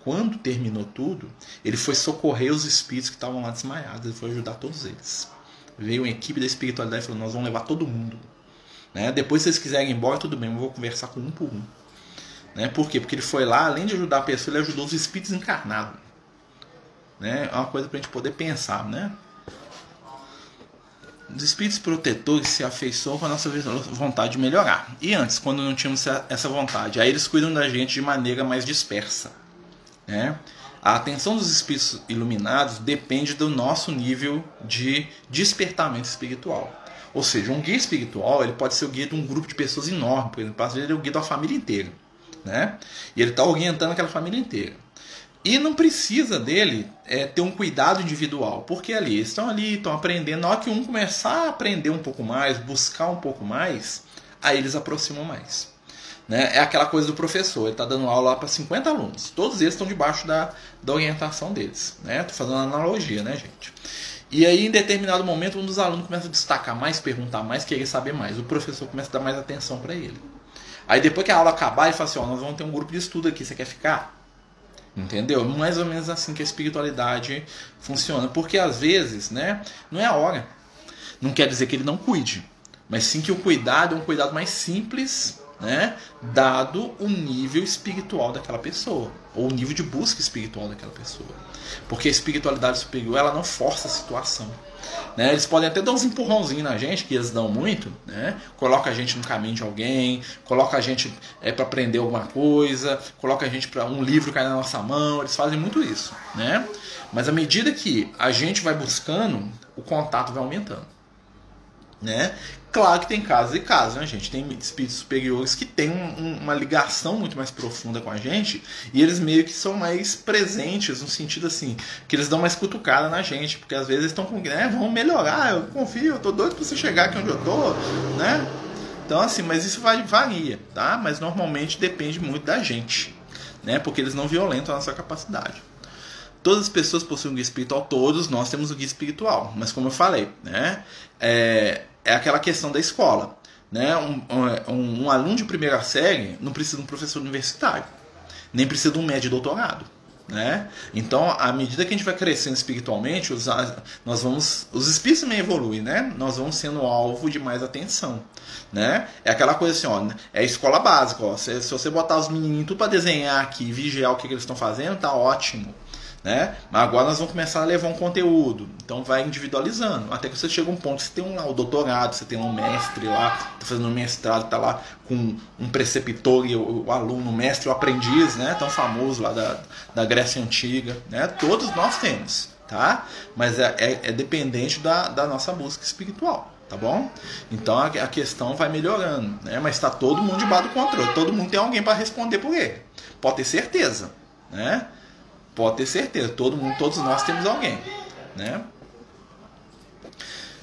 quando terminou tudo, ele foi socorrer os espíritos que estavam lá desmaiados, ele foi ajudar todos eles. Veio uma equipe da espiritualidade e falou: Nós vamos levar todo mundo. Né? Depois, se vocês quiserem ir embora, tudo bem, eu vou conversar com um por um. Né? Por quê? Porque ele foi lá, além de ajudar a pessoa, ele ajudou os espíritos encarnados. Né? É uma coisa para a gente poder pensar, né? Os espíritos protetores se afeiçoam com a nossa vontade de melhorar. E antes, quando não tínhamos essa vontade, aí eles cuidam da gente de maneira mais dispersa. Né? A atenção dos espíritos iluminados depende do nosso nível de despertamento espiritual. Ou seja, um guia espiritual ele pode ser o guia de um grupo de pessoas enorme, por exemplo, às vezes ele é o guia da família inteira. Né? E ele está orientando aquela família inteira. E não precisa dele é, ter um cuidado individual, porque ali estão ali, estão aprendendo. Na hora que um começar a aprender um pouco mais, buscar um pouco mais, aí eles aproximam mais. Né? É aquela coisa do professor, ele está dando aula para 50 alunos, todos eles estão debaixo da, da orientação deles. Estou né? fazendo uma analogia, né, gente? E aí, em determinado momento, um dos alunos começa a destacar mais, perguntar mais, querer saber mais. O professor começa a dar mais atenção para ele. Aí, depois que a aula acabar, ele fala assim: Ó, nós vamos ter um grupo de estudo aqui, você quer ficar? Entendeu? Mais ou menos assim que a espiritualidade funciona. Porque às vezes, né, não é a hora. Não quer dizer que ele não cuide, mas sim que o cuidado é um cuidado mais simples, né, dado o nível espiritual daquela pessoa, ou o nível de busca espiritual daquela pessoa. Porque a espiritualidade superior, ela não força a situação. Né? Eles podem até dar uns empurrãozinhos na gente, que eles dão muito, né? coloca a gente no caminho de alguém, coloca a gente é, para aprender alguma coisa, coloca a gente para um livro cair na nossa mão, eles fazem muito isso. Né? Mas à medida que a gente vai buscando, o contato vai aumentando. Né? Claro que tem casos e casos, né, gente? Tem espíritos superiores que têm um, uma ligação muito mais profunda com a gente e eles meio que são mais presentes, no sentido assim, que eles dão mais cutucada na gente, porque às vezes estão com, né, vamos melhorar, eu confio, eu tô doido pra você chegar aqui onde eu tô, né? Então, assim, mas isso varia, tá? Mas normalmente depende muito da gente, né? Porque eles não violentam a nossa capacidade. Todas as pessoas possuem um guia espiritual, todos nós temos o um guia espiritual. Mas como eu falei, né? É, é aquela questão da escola. Né? Um, um, um, aluno de primeira série não precisa de um professor universitário, nem precisa de um médio doutorado. Né? Então, à medida que a gente vai crescendo espiritualmente, os, nós vamos, os espíritos também evoluem, né? Nós vamos sendo alvo de mais atenção, né? É aquela coisa assim, ó, é escola básica, ó. Se, se você botar os menininhos tudo para desenhar aqui, vigiar o que, que eles estão fazendo, tá ótimo. Né? Mas agora nós vamos começar a levar um conteúdo. Então vai individualizando. Até que você chega a um ponto você tem um lá, o doutorado, você tem um mestre lá, está fazendo um mestrado, está lá com um preceptor e o, o, aluno, o mestre, o aprendiz, né? Tão famoso lá da, da Grécia Antiga. Né? Todos nós temos, tá? Mas é, é, é dependente da, da nossa busca espiritual tá bom? Então a, questão vai melhorando, né? Mas está todo mundo debaixo do controle, todo mundo tem alguém para responder por ele, pode ter certeza, né? Pode ter certeza, todo mundo, todos nós temos alguém, né?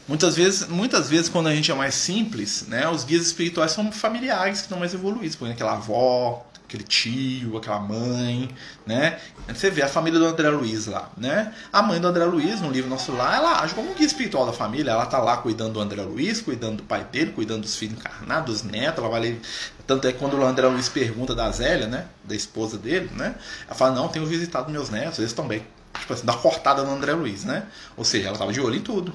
Muitas vezes, muitas vezes quando a gente é mais simples, né, os guias espirituais são familiares que estão mais evoluídos, por exemplo, aquela avó, aquele tio, aquela mãe, né? Você vê a família do André Luiz lá, né? A mãe do André Luiz, no livro nosso lá, ela age como um guia espiritual da família, ela tá lá cuidando do André Luiz, cuidando do pai dele, cuidando dos filhos encarnados, dos netos, ela vai ler... Tanto é que quando o André Luiz pergunta da Zélia, né, da esposa dele, né? Ela fala, não, tenho visitado meus netos, eles estão bem. Tipo assim, dá cortada no André Luiz, né? Ou seja, ela tava de olho em tudo.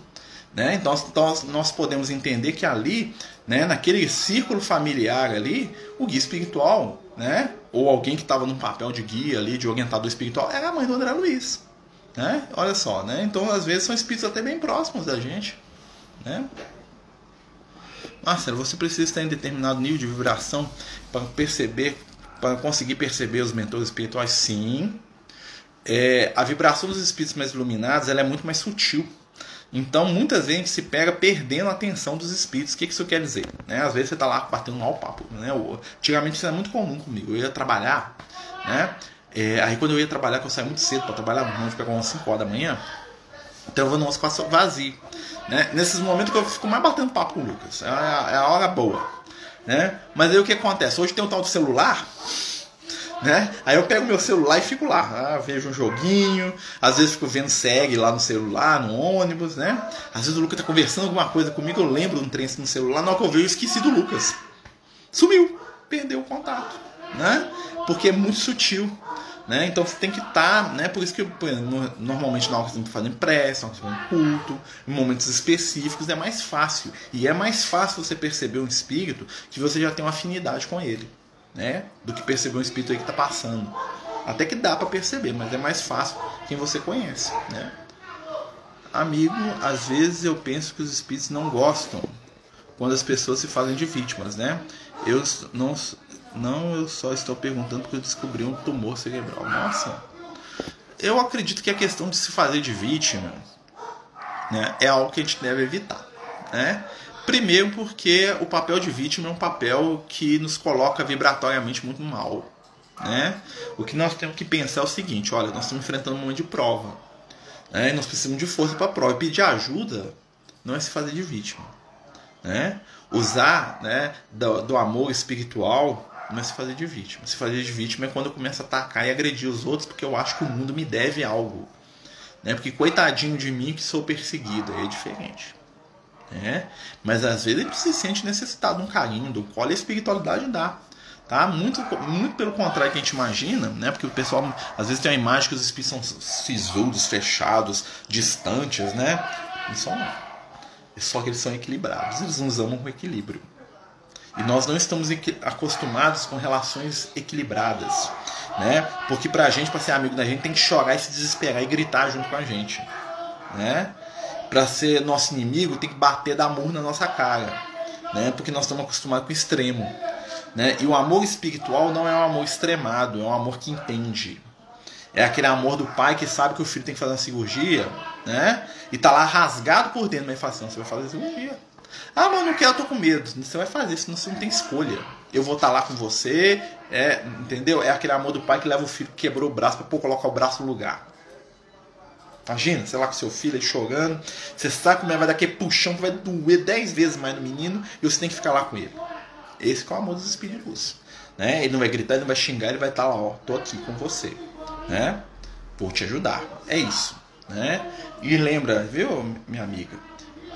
Né? Então, então nós podemos entender que ali, né, naquele círculo familiar ali, o guia espiritual né? Ou alguém que estava num papel de guia ali, de orientador espiritual, era a mãe do André Luiz. Né? Olha só, né? Então às vezes são espíritos até bem próximos da gente. Né? Marcelo, você precisa estar em determinado nível de vibração para perceber, para conseguir perceber os mentores espirituais? Sim. É, a vibração dos espíritos mais iluminados ela é muito mais sutil. Então, muitas vezes a gente se pega perdendo a atenção dos espíritos. O que isso quer dizer? Né? Às vezes você está lá batendo um mau papo. Né? Antigamente isso era muito comum comigo. Eu ia trabalhar, né? É, aí quando eu ia trabalhar, que eu saía muito cedo para trabalhar, não ficar com umas 5 horas da manhã, então eu vou no espaço vazio. Né? Nesses momentos que eu fico mais batendo papo com o Lucas. É a, é a hora boa. Né? Mas aí o que acontece? Hoje tem o tal do celular né? Aí eu pego meu celular e fico lá, ah, vejo um joguinho, às vezes fico vendo segue lá no celular, no ônibus, né? Às vezes o Lucas tá conversando alguma coisa comigo, eu lembro um trem assim no celular, na hora que eu vejo eu esqueci do Lucas. Sumiu, perdeu o contato, né? Porque é muito sutil. Né? Então você tem que estar, tá, né? Por isso que normalmente na hora que você está fazendo prece, na hora que está fazendo culto, em momentos específicos é mais fácil. E é mais fácil você perceber um espírito que você já tem uma afinidade com ele né? Do que perceber um espírito aí que está passando. Até que dá para perceber, mas é mais fácil quem você conhece, né? Amigo, às vezes eu penso que os espíritos não gostam quando as pessoas se fazem de vítimas, né? Eu não, não eu só estou perguntando porque eu descobri um tumor cerebral. Nossa, eu acredito que a questão de se fazer de vítima, né, é algo que a gente deve evitar, né? Primeiro porque o papel de vítima é um papel que nos coloca vibratoriamente muito mal. Né? O que nós temos que pensar é o seguinte: olha, nós estamos enfrentando um momento de prova. Né? Nós precisamos de força para a prova. E pedir ajuda não é se fazer de vítima. Né? Usar né, do, do amor espiritual não é se fazer de vítima. Se fazer de vítima é quando eu começo a atacar e agredir os outros porque eu acho que o mundo me deve algo. Né? Porque coitadinho de mim que sou perseguido. Aí é diferente. Né? Mas às vezes ele se sente necessitado de um carinho, do qual a espiritualidade dá. Tá? Muito, muito pelo contrário que a gente imagina, né? porque o pessoal às vezes tem a imagem que os espíritos são sisudos, fechados, distantes, né? Isso não. É só que eles são equilibrados, eles nos amam com equilíbrio. E nós não estamos acostumados com relações equilibradas, né? Porque pra gente, para ser amigo da gente, tem que chorar e se desesperar e gritar junto com a gente, né? Para ser nosso inimigo, tem que bater da amor na nossa cara, né? Porque nós estamos acostumados com o extremo, né? E o amor espiritual não é um amor extremado, é um amor que entende. É aquele amor do pai que sabe que o filho tem que fazer uma cirurgia, né? E tá lá rasgado por dentro, mas fala assim, você vai fazer a cirurgia. Ah, mas não quero, eu tô com medo. Você vai fazer, senão você não tem escolha. Eu vou estar tá lá com você, é, entendeu? É aquele amor do pai que leva o filho que quebrou o braço para colocar o braço no lugar. Imagina, sei lá, com seu filho aí chorando. Você sabe como vai dar aquele puxão que vai doer 10 vezes mais no menino e você tem que ficar lá com ele. Esse é o amor dos espíritos. Né? Ele não vai gritar, ele não vai xingar, ele vai estar tá lá, ó, tô aqui com você. Né? Vou te ajudar. É isso. Né? E lembra, viu, minha amiga?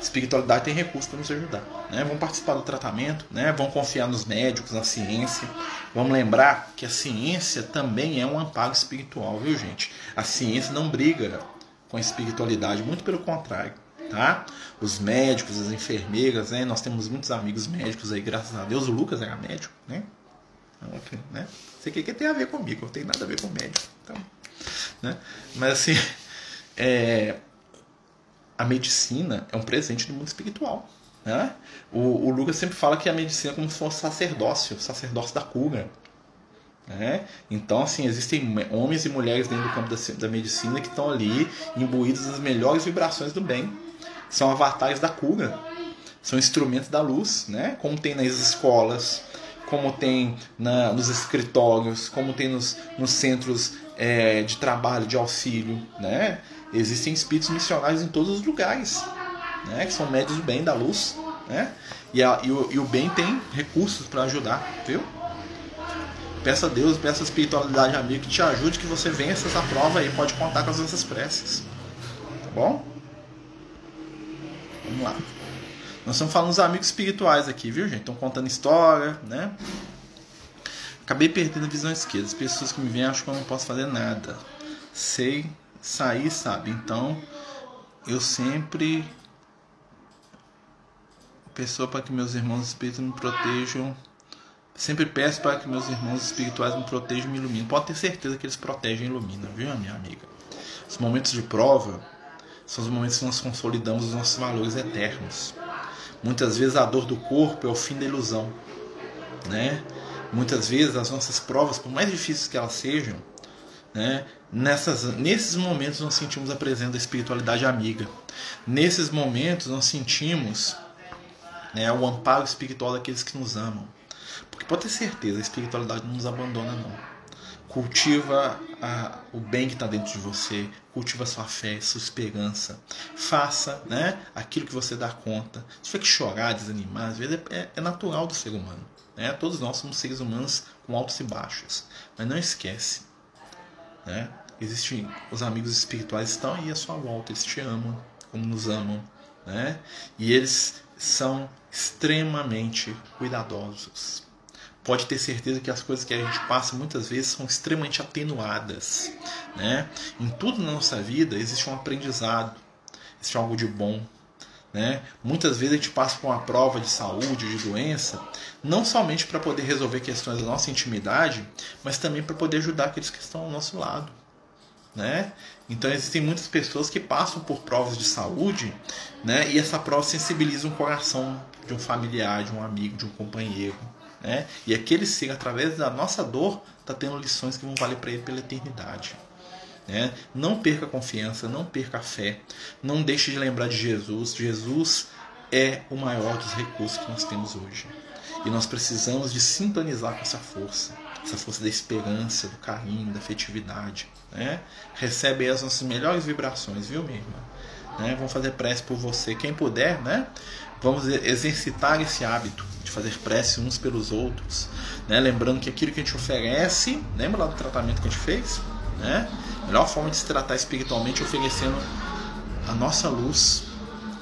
espiritualidade tem recursos para nos ajudar. Né? Vamos participar do tratamento, né? vamos confiar nos médicos, na ciência. Vamos lembrar que a ciência também é um amparo espiritual, viu gente? A ciência não briga com a espiritualidade, muito pelo contrário. Tá? Os médicos, as enfermeiras, né? nós temos muitos amigos médicos aí, graças a Deus. O Lucas era médico, né? Então, né? Sei que, que tem a ver comigo, não tem nada a ver com médico. Então, né? Mas assim, <laughs> é, a medicina é um presente do mundo espiritual. Né? O, o, Lucas sempre fala que a medicina é como se fosse sacerdócio, sacerdócio da cura. Né? Então, assim, existem homens e mulheres dentro do campo da, da medicina que estão ali imbuídos das melhores vibrações do bem. São avatares da cura, são instrumentos da luz, né? como tem nas escolas, como tem na, nos escritórios, como tem nos, nos centros é, de trabalho, de auxílio. Né? Existem espíritos missionários em todos os lugares, né? que são médios do bem, da luz. Né? E, a, e, o, e o bem tem recursos para ajudar, viu? Peça a Deus, peça a espiritualidade amigo que te ajude, que você vença essa prova e pode contar com as nossas preces. Tá bom? Vamos lá. Nós estamos falando dos amigos espirituais aqui, viu, gente? Estão contando história, né? Acabei perdendo a visão esquerda. As pessoas que me veem acham que eu não posso fazer nada. Sei sair, sabe? Então, eu sempre pessoa para que meus irmãos espíritos me protejam. Sempre peço para que meus irmãos espirituais me protejam e me iluminem. Pode ter certeza que eles protegem e iluminam, viu, minha amiga? Os momentos de prova são os momentos que nós consolidamos os nossos valores eternos. Muitas vezes a dor do corpo é o fim da ilusão, né? Muitas vezes as nossas provas, por mais difíceis que elas sejam, né? Nessas, nesses momentos nós sentimos a presença da espiritualidade amiga. Nesses momentos nós sentimos né, o amparo espiritual daqueles que nos amam. Porque pode ter certeza, a espiritualidade não nos abandona não cultiva a, o bem que está dentro de você, cultiva a sua fé, sua esperança. Faça né, aquilo que você dá conta. Se tiver que chorar, desanimar, às vezes é, é natural do ser humano. Né? Todos nós somos seres humanos com altos e baixos. Mas não esquece. Né? Existem os amigos espirituais estão aí à sua volta, eles te amam, como nos amam. Né? E eles são extremamente cuidadosos pode ter certeza que as coisas que a gente passa muitas vezes são extremamente atenuadas. Né? Em tudo na nossa vida existe um aprendizado, existe algo de bom. Né? Muitas vezes a gente passa por uma prova de saúde, de doença, não somente para poder resolver questões da nossa intimidade, mas também para poder ajudar aqueles que estão ao nosso lado. Né? Então existem muitas pessoas que passam por provas de saúde, né? E essa prova sensibiliza o coração de um familiar, de um amigo, de um companheiro. Né? E aquele ser, através da nossa dor, está tendo lições que vão valer para ele pela eternidade. Né? Não perca a confiança, não perca a fé, não deixe de lembrar de Jesus. Jesus é o maior dos recursos que nós temos hoje. E nós precisamos de sintonizar com essa força, essa força da esperança, do carinho, da afetividade. Né? Recebe as nossas melhores vibrações, viu, minha irmã? Né? Vamos fazer prece por você. Quem puder, né? vamos exercitar esse hábito fazer prece uns pelos outros, né? lembrando que aquilo que a gente oferece, lembra lá do tratamento que a gente fez? Né? A melhor forma de se tratar espiritualmente é oferecendo a nossa luz,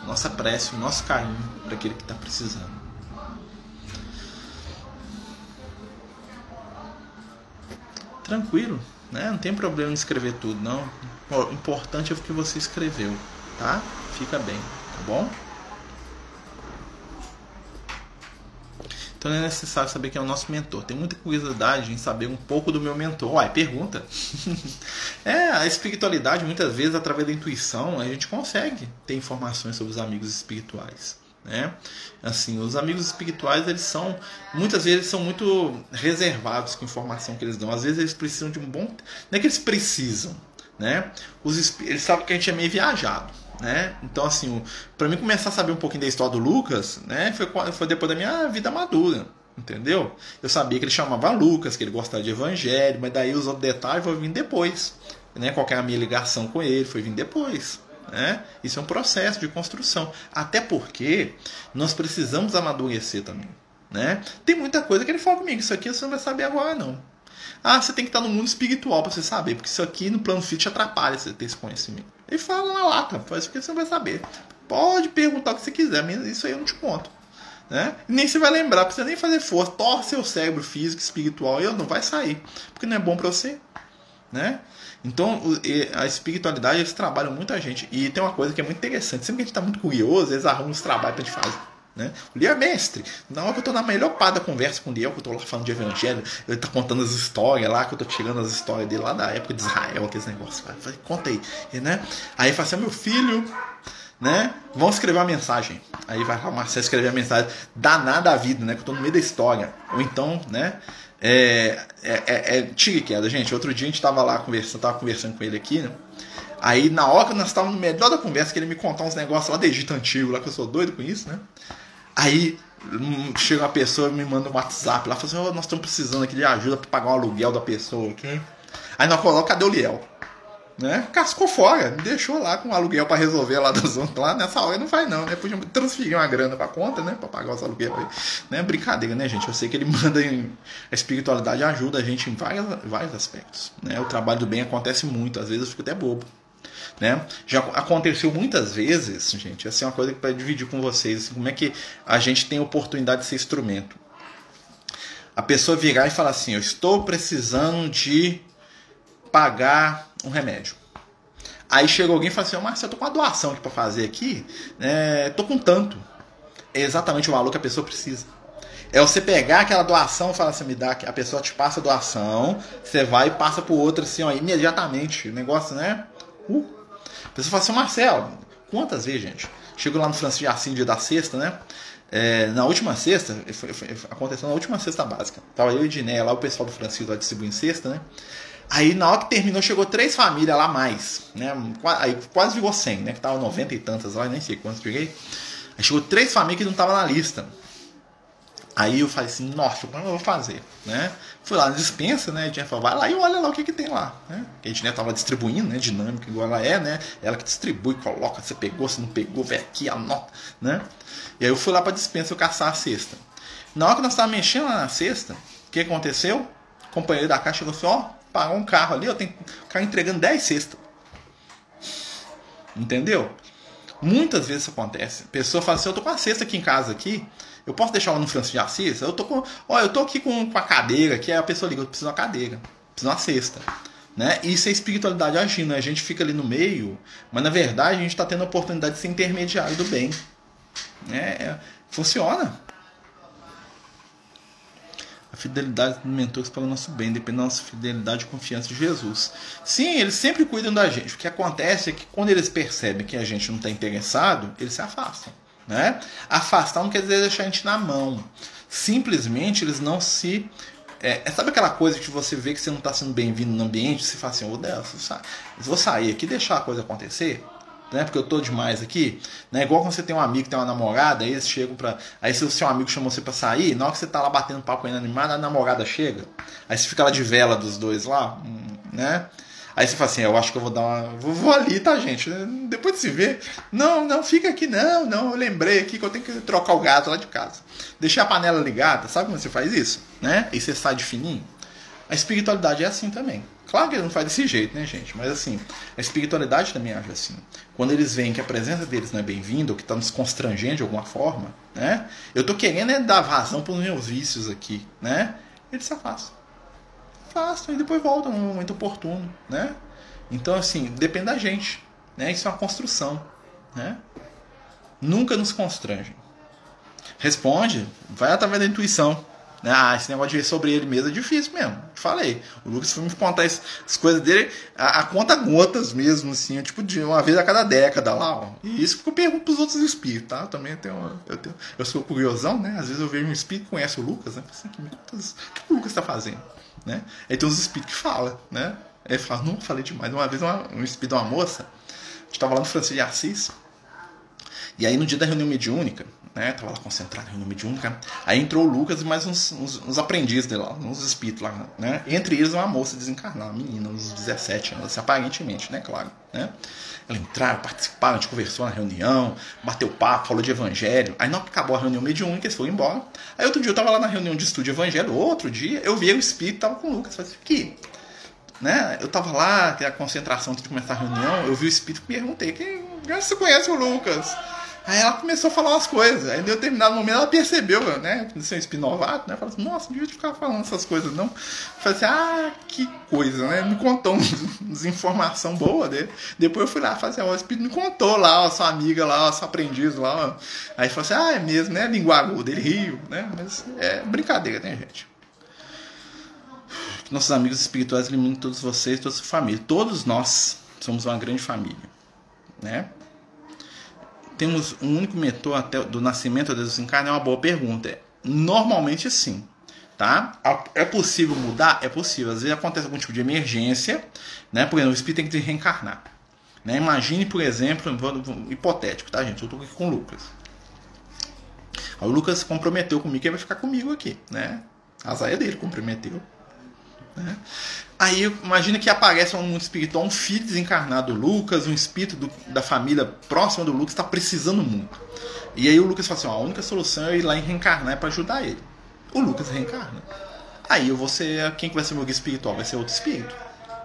a nossa prece, o nosso carinho para aquele que está precisando. Tranquilo, né? Não tem problema em escrever tudo, não. O importante é o que você escreveu, tá? Fica bem, tá bom? Então é necessário saber quem é o nosso mentor. Tem muita curiosidade em saber um pouco do meu mentor. Uai, pergunta. <laughs> é, a espiritualidade, muitas vezes, através da intuição, a gente consegue ter informações sobre os amigos espirituais. Né? Assim, os amigos espirituais, eles são, muitas vezes, são muito reservados com a informação que eles dão. Às vezes, eles precisam de um bom. Não é que eles precisam, né? Os, eles sabem que a gente é meio viajado né? Então, assim, para mim começar a saber um pouquinho da história do Lucas, né? Foi, foi depois da minha vida madura, entendeu? Eu sabia que ele chamava Lucas, que ele gostava de evangelho, mas daí os outros detalhes vão vir depois, né? Qual é a minha ligação com ele, foi vir depois. Né? Isso é um processo de construção. Até porque nós precisamos amadurecer também. Né? Tem muita coisa que ele fala comigo, isso aqui você não vai saber agora não. Ah, você tem que estar no mundo espiritual para você saber, porque isso aqui no plano físico atrapalha você ter esse conhecimento. Ele fala na lata, faz o que você não vai saber. Pode perguntar o que você quiser, isso aí eu não te conto. Né? Nem você vai lembrar, precisa nem fazer força. Torce seu cérebro físico, espiritual, e não vai sair, porque não é bom para você. Né? Então, a espiritualidade, eles trabalham muita gente. E tem uma coisa que é muito interessante: sempre que a gente está muito curioso, eles arrumam os trabalhos que a gente faz. Né? O Lia é mestre. Na hora que eu tô na melhor parte da conversa com o Liel, que eu tô lá falando de evangelho, ele tá contando as histórias lá, que eu tô tirando as histórias dele lá da época de Israel, aqueles negócios. Falei, conta aí. E, né? Aí ele fala assim: meu filho, né? Vamos escrever uma mensagem. Aí vai lá Marcelo escrever a mensagem danada a vida, né? Que eu tô no meio da história. Ou então, né? É, é, é, é tira e queda, gente. Outro dia a gente tava lá conversando, tava conversando com ele aqui, né? Aí na hora que nós estávamos no melhor da conversa, que ele me contar uns negócios lá do Egito Antigo, lá que eu sou doido com isso, né? Aí hum, chega uma pessoa me manda um WhatsApp lá, fala assim, oh, nós estamos precisando aqui de ajuda para pagar o aluguel da pessoa aqui. Aí nós colocamos, cadê o Liel? Né? Cascou fora, me deixou lá com o aluguel para resolver lá das outras. Lá nessa hora não faz não, né? Podia transferir uma grana pra conta, né? Pra pagar os aluguel aí. Né? Brincadeira, né, gente? Eu sei que ele <laughs> manda em... A espiritualidade ajuda a gente em vários, vários aspectos. Né? O trabalho do bem acontece muito, às vezes eu fico até bobo. Né? Já aconteceu muitas vezes, gente, essa é uma coisa que para dividir com vocês, assim, como é que a gente tem oportunidade de ser instrumento. A pessoa virar e falar assim: Eu estou precisando de pagar um remédio. Aí chega alguém e fala assim: oh, Marcelo, eu tô com uma doação aqui para fazer aqui, é, tô com tanto. É exatamente o valor que a pessoa precisa. É você pegar aquela doação e falar assim, me dá, a pessoa te passa a doação, você vai e passa pro outro assim, ó, imediatamente. O negócio, né? Uh, a pessoa fala assim, Marcelo, quantas vezes, gente? Chego lá no Francisco de Assis, dia da sexta, né? É, na última sexta, foi, foi, aconteceu na última sexta básica. Tava eu e Diné lá, o pessoal do Francisco lá distribuindo sexta, né? Aí na hora que terminou, chegou três famílias lá mais, né? Aí quase virou 100, né? Que tava 90 e tantas lá, nem sei quantos peguei. Aí chegou três famílias que não tava na lista. Aí eu falei assim, nossa, como eu vou fazer? Né? Fui lá na dispensa, né? A gente falou, vai lá e olha lá o que, que tem lá. Né? A gente né, tava distribuindo, né? Dinâmica igual ela é, né? Ela que distribui, coloca, você pegou, você não pegou, vem aqui, anota, né? E aí eu fui lá pra dispensa eu caçar a cesta. Na hora que nós estávamos mexendo lá na cesta, o que aconteceu? O companheiro da caixa chegou assim, ó, parou um carro ali, eu tenho o cara entregando 10 cestas. Entendeu? Muitas vezes isso acontece. A pessoa fala assim, eu tô com a cesta aqui em casa aqui, eu posso deixar ela no Francisco de Assis? Eu tô com. Ó, eu tô aqui com, com a cadeira, que a pessoa liga, eu preciso de uma cadeira, preciso de uma cesta. Né? Isso é espiritualidade agindo. A gente fica ali no meio, mas na verdade a gente está tendo a oportunidade de ser intermediário do bem. É, é, funciona. A fidelidade dos mentores para o nosso bem depende da nossa fidelidade e confiança em Jesus. Sim, eles sempre cuidam da gente. O que acontece é que quando eles percebem que a gente não está interessado, eles se afastam. Né? Afastar não quer dizer deixar a gente na mão. Simplesmente eles não se. É, é sabe aquela coisa que você vê que você não está sendo bem-vindo no ambiente? Você fala assim: oh, Deus, vou sair aqui deixar a coisa acontecer? Né? Porque eu tô demais aqui. Né? Igual quando você tem um amigo tem uma namorada, aí eles chegam pra. Aí se o seu amigo chamou você pra sair, na hora que você tá lá batendo papo ainda a namorada chega. Aí você fica lá de vela dos dois lá, hum, né? Aí você fala assim, eu acho que eu vou dar uma. Vou, vou ali, tá, gente? Depois de se ver. Não, não, fica aqui, não, não. Eu lembrei aqui que eu tenho que trocar o gato lá de casa. Deixar a panela ligada, sabe como você faz isso? Né? E você sai de fininho. A espiritualidade é assim também. Claro que ele não faz desse jeito, né, gente? Mas assim, a espiritualidade também age assim. Quando eles veem que a presença deles não é bem-vinda, ou que está nos constrangendo de alguma forma, né? Eu tô querendo é dar vazão para os meus vícios aqui, né? Eles se afastam afastam e depois voltam no momento oportuno, né? Então, assim, depende da gente, né? Isso é uma construção, né? Nunca nos constrange. Responde, vai através da intuição. Né? Ah, esse negócio de ver sobre ele mesmo é difícil mesmo. Falei. O Lucas foi me contar as, as coisas dele a, a, conta gotas mesmo, assim, tipo de uma vez a cada década lá. Ó. E isso que eu pergunto pros outros espíritos, tá? Eu também tenho eu, tenho. eu sou curiosão, né? Às vezes eu vejo um espírito que conhece o Lucas, né? Assim, o que o Lucas está fazendo? Né? Aí tem uns espíritos que falam, né? Aí fala, não, falei demais. Uma vez uma, um espírito de uma moça, a gente tava lá no Francisco de Assis, e aí no dia da reunião mediúnica, né? Tava lá concentrado na reunião mediúnica, aí entrou o Lucas e mais uns, uns, uns aprendizes dele lá, uns espíritos lá, né? Entre eles uma moça desencarnada, uma menina, uns 17 anos, assim, aparentemente, né? Claro, né? Ela entraram, participaram, a gente conversou na reunião, bateu papo, falou de evangelho. Aí, não acabou a reunião mediúnica, eles foram embora. Aí, outro dia, eu tava lá na reunião de estudo de evangelho. Outro dia, eu vi o espírito, tava com o Lucas. Falei assim, Né? Eu tava lá, que a concentração antes de começar a reunião, eu vi o espírito e perguntei: quem, você conhece o Lucas? Aí ela começou a falar umas coisas. Aí, em determinado momento, ela percebeu, né? Ser um espinovato, né? Falou assim: Nossa, não devia ficar falando essas coisas, não. Falei assim: Ah, que coisa, né? Me contou <laughs> uns, informação boa dele. Depois eu fui lá fazer, ó, o espírito me contou lá, ó, sua amiga lá, ó, sua aprendiz lá. Ó. Aí falou assim: Ah, é mesmo, né? Língua aguda, ele riu, né? Mas é brincadeira, né, gente? nossos amigos espirituais iluminem todos vocês, toda sua família. Todos nós somos uma grande família, né? Temos um único mentor até do nascimento Deus desencarne? É uma boa pergunta. Normalmente sim, tá? É possível mudar? É possível. Às vezes acontece algum tipo de emergência, né? Por exemplo, o espírito tem que reencarnar. Né? Imagine, por exemplo, hipotético, tá, gente? Eu tô aqui com o Lucas. O Lucas comprometeu comigo que ele vai ficar comigo aqui, né? A zaia dele comprometeu. Né? Aí imagina que aparece um mundo espiritual, um filho desencarnado do Lucas, um espírito do, da família próxima do Lucas está precisando muito. E aí o Lucas fala assim: ó, a única solução é ir lá e reencarnar para ajudar ele. O Lucas reencarna. Aí eu vou ser. Quem que vai ser meu guia espiritual? Vai ser outro espírito.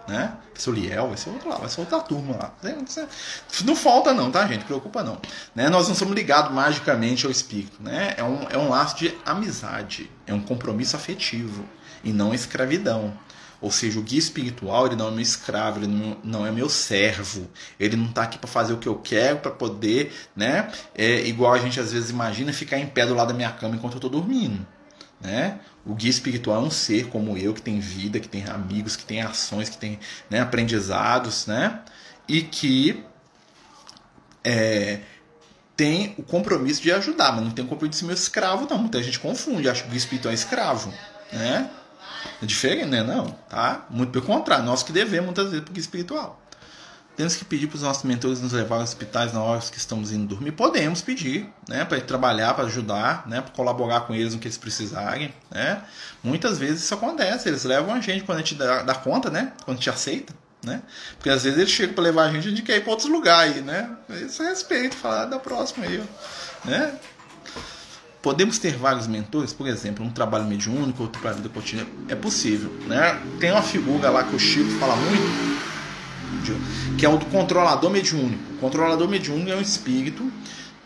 Né? Vai ser o Liel, vai ser outro lá, vai ser outra turma lá. Não falta não, tá, gente? Preocupa não. Né? Nós não somos ligados magicamente ao espírito. Né? É, um, é um laço de amizade, é um compromisso afetivo e não escravidão. Ou seja, o guia espiritual ele não é meu escravo, ele não, não é meu servo. Ele não está aqui para fazer o que eu quero, para poder, né? É, igual a gente às vezes imagina ficar em pé do lado da minha cama enquanto eu estou dormindo. Né? O guia espiritual é um ser como eu, que tem vida, que tem amigos, que tem ações, que tem né, aprendizados, né? E que é, tem o compromisso de ajudar, mas não tem o compromisso de ser meu escravo, não. Muita gente confunde, acha que o guia espiritual é escravo, né? É diferente, né? Não, tá? Muito pelo contrário, nós que devemos muitas vezes porque espiritual. Temos que pedir para os nossos mentores nos levar aos hospitais na hora que estamos indo dormir. Podemos pedir, né? Para trabalhar, para ajudar, né? Para colaborar com eles no que eles precisarem, né? Muitas vezes isso acontece. Eles levam a gente quando a gente dá, dá conta, né? Quando a gente aceita, né? Porque às vezes eles chegam para levar a gente, a gente quer ir para outros lugares, né? Isso é respeito, falar da próxima aí, né? Podemos ter vários mentores, por exemplo, um trabalho mediúnico, outro para a vida cotidiana. É possível. Né? Tem uma figura lá que o Chico fala muito, que é o do controlador mediúnico. O controlador mediúnico é um espírito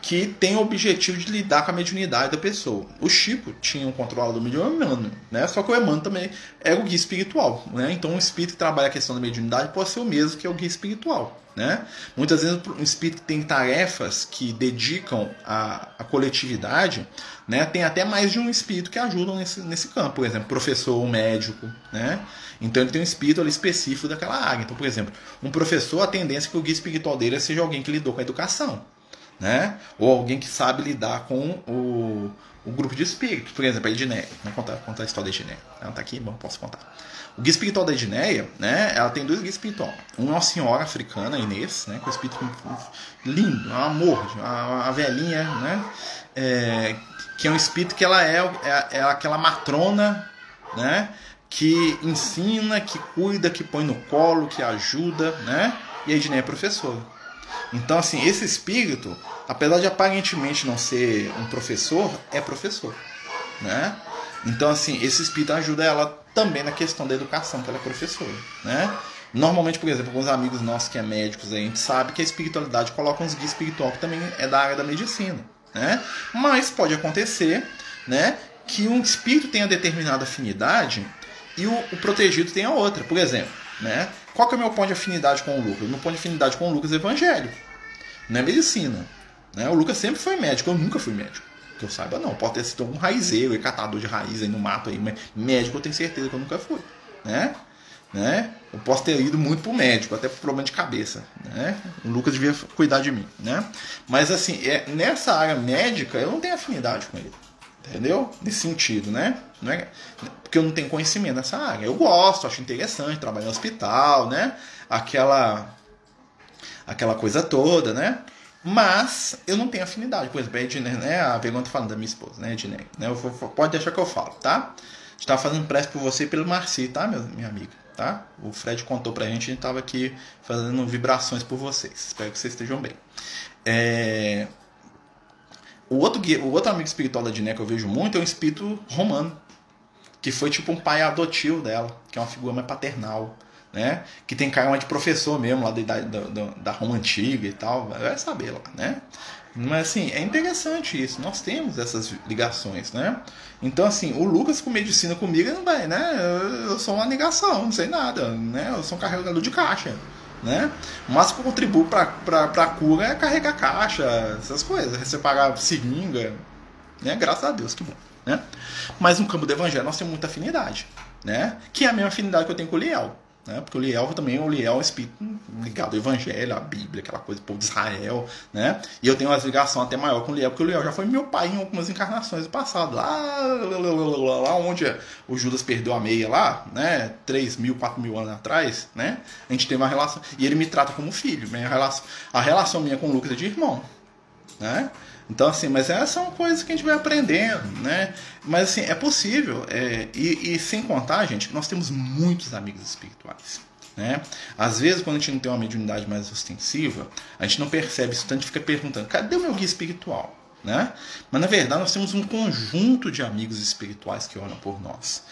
que tem o objetivo de lidar com a mediunidade da pessoa. O Chico tinha um controlador mediúnico, Emmanuel, né? Só que o Emmanuel também é o guia espiritual, né? Então, o espírito que trabalha a questão da mediunidade pode ser o mesmo que é o guia espiritual. Né? Muitas vezes um espírito que tem tarefas que dedicam à, à coletividade, né? tem até mais de um espírito que ajudam nesse, nesse campo. Por exemplo, professor, um médico. Né? Então ele tem um espírito ali específico daquela área. Então, por exemplo, um professor, a tendência é que o guia espiritual dele seja alguém que lidou com a educação. Né? Ou alguém que sabe lidar com o, o grupo de espíritos. Por exemplo, a Edneia. Vamos contar, contar a história da Edneia. Ela está aqui? Bom, posso contar. O guia espiritual da Edneia, né, ela tem dois guias espirituais. Um é uma senhora africana, Inês, né, com espírito lindo, um amor, uma velhinha, né, é, que é um espírito que ela é, é, é aquela matrona, né, que ensina, que cuida, que põe no colo, que ajuda, né, e a Edneia é professora. Então, assim, esse espírito, apesar de aparentemente não ser um professor, é professor, né? Então, assim, esse espírito ajuda ela também na questão da educação, que ela é professora, né? Normalmente, por exemplo, alguns amigos nossos que é médicos, a gente sabe que a espiritualidade coloca uns guias espiritual que também é da área da medicina, né? Mas pode acontecer, né, que um espírito tenha determinada afinidade e o, o protegido tenha outra. Por exemplo, né? Qual que é o meu ponto de afinidade com o Lucas? Meu ponto de afinidade com o Lucas é evangélico, não é medicina. Né? O Lucas sempre foi médico, eu nunca fui médico. Que eu saiba, não. Pode ter sido um raizeiro, catador de raiz aí no mato aí, mas médico eu tenho certeza que eu nunca fui. Né? Né? Eu posso ter ido muito pro médico, até por problema de cabeça. Né? O Lucas devia cuidar de mim. Né? Mas assim, é, nessa área médica, eu não tenho afinidade com ele. Entendeu? Nesse sentido, né? Não é, porque eu não tenho conhecimento nessa área. Eu gosto, acho interessante, trabalhar no hospital, né? Aquela, aquela coisa toda, né? Mas eu não tenho afinidade. Por exemplo, a Edner, né? A pergunta tá falando da minha esposa, né, Edner? Né? Eu pode deixar que eu falo, tá? A gente tá fazendo prece por você e pelo Marci, tá, meu, minha amiga? Tá? O Fred contou pra gente, a gente tava aqui fazendo vibrações por vocês. Espero que vocês estejam bem. É... O, outro, o outro amigo espiritual da Diné que eu vejo muito é um espírito romano. Que foi tipo um pai adotivo dela, que é uma figura mais paternal né? Que tem cara de professor mesmo, lá da, da, da Roma Antiga e tal, vai saber lá, né? Mas assim, é interessante isso. Nós temos essas ligações, né? Então, assim, o Lucas com medicina comigo não vai, né? Eu sou uma negação, não sei nada, né? Eu sou um carregador de caixa, né? O máximo para a cura é carregar caixa, essas coisas. Você pagar seringa, né? Graças a Deus, que bom, né? Mas no campo do evangelho nós temos muita afinidade, né? Que é a mesma afinidade que eu tenho com o Liel. Né? Porque o Liel também o Liel é um espírito ligado ao Evangelho, à Bíblia, aquela coisa povo de Israel, né? E eu tenho uma ligação até maior com o Liel, porque o Liel já foi meu pai em algumas encarnações do passado, lá, lá onde o Judas perdeu a meia lá, né? 3 mil, 4 mil anos atrás, né? A gente teve uma relação, e ele me trata como filho, minha relação, a relação minha com o Lucas é de irmão, né? Então, assim, mas essas são coisas que a gente vai aprendendo, né? Mas, assim, é possível. É, e, e, sem contar, gente, nós temos muitos amigos espirituais. Né? Às vezes, quando a gente não tem uma mediunidade mais ostensiva, a gente não percebe isso, tanto a gente fica perguntando: cadê o meu guia espiritual? Né? Mas na verdade, nós temos um conjunto de amigos espirituais que oram por nós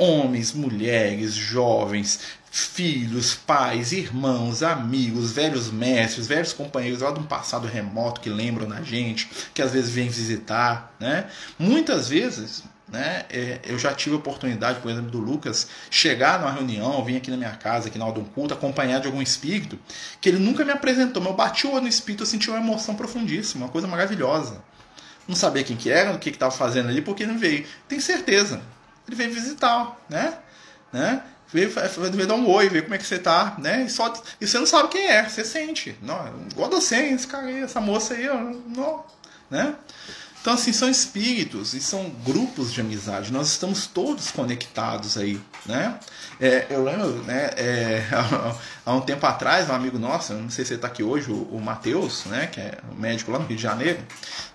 homens, mulheres, jovens, filhos, pais, irmãos, amigos, velhos mestres, velhos companheiros lá de um passado remoto que lembram da gente, que às vezes vêm visitar, né? Muitas vezes, né, é, eu já tive a oportunidade, por exemplo, do Lucas chegar numa reunião, vir aqui na minha casa, aqui na hora de um culto, acompanhado de algum espírito, que ele nunca me apresentou, mas eu bati o olho no espírito, eu senti uma emoção profundíssima, uma coisa maravilhosa. Não sabia quem que era, o que estava fazendo ali, porque não veio. Tenho certeza, ele veio visitar, né? né? Veio, veio dar um oi, ver como é que você tá, né? E, só, e você não sabe quem é, você sente. Não, igual você, esse cara aí, essa moça aí, não, né? Então, assim, são espíritos e são grupos de amizade. Nós estamos todos conectados aí, né? É, eu lembro, né, é, <laughs> há um tempo atrás, um amigo nosso, não sei se ele está aqui hoje, o, o Matheus, né, que é médico lá no Rio de Janeiro,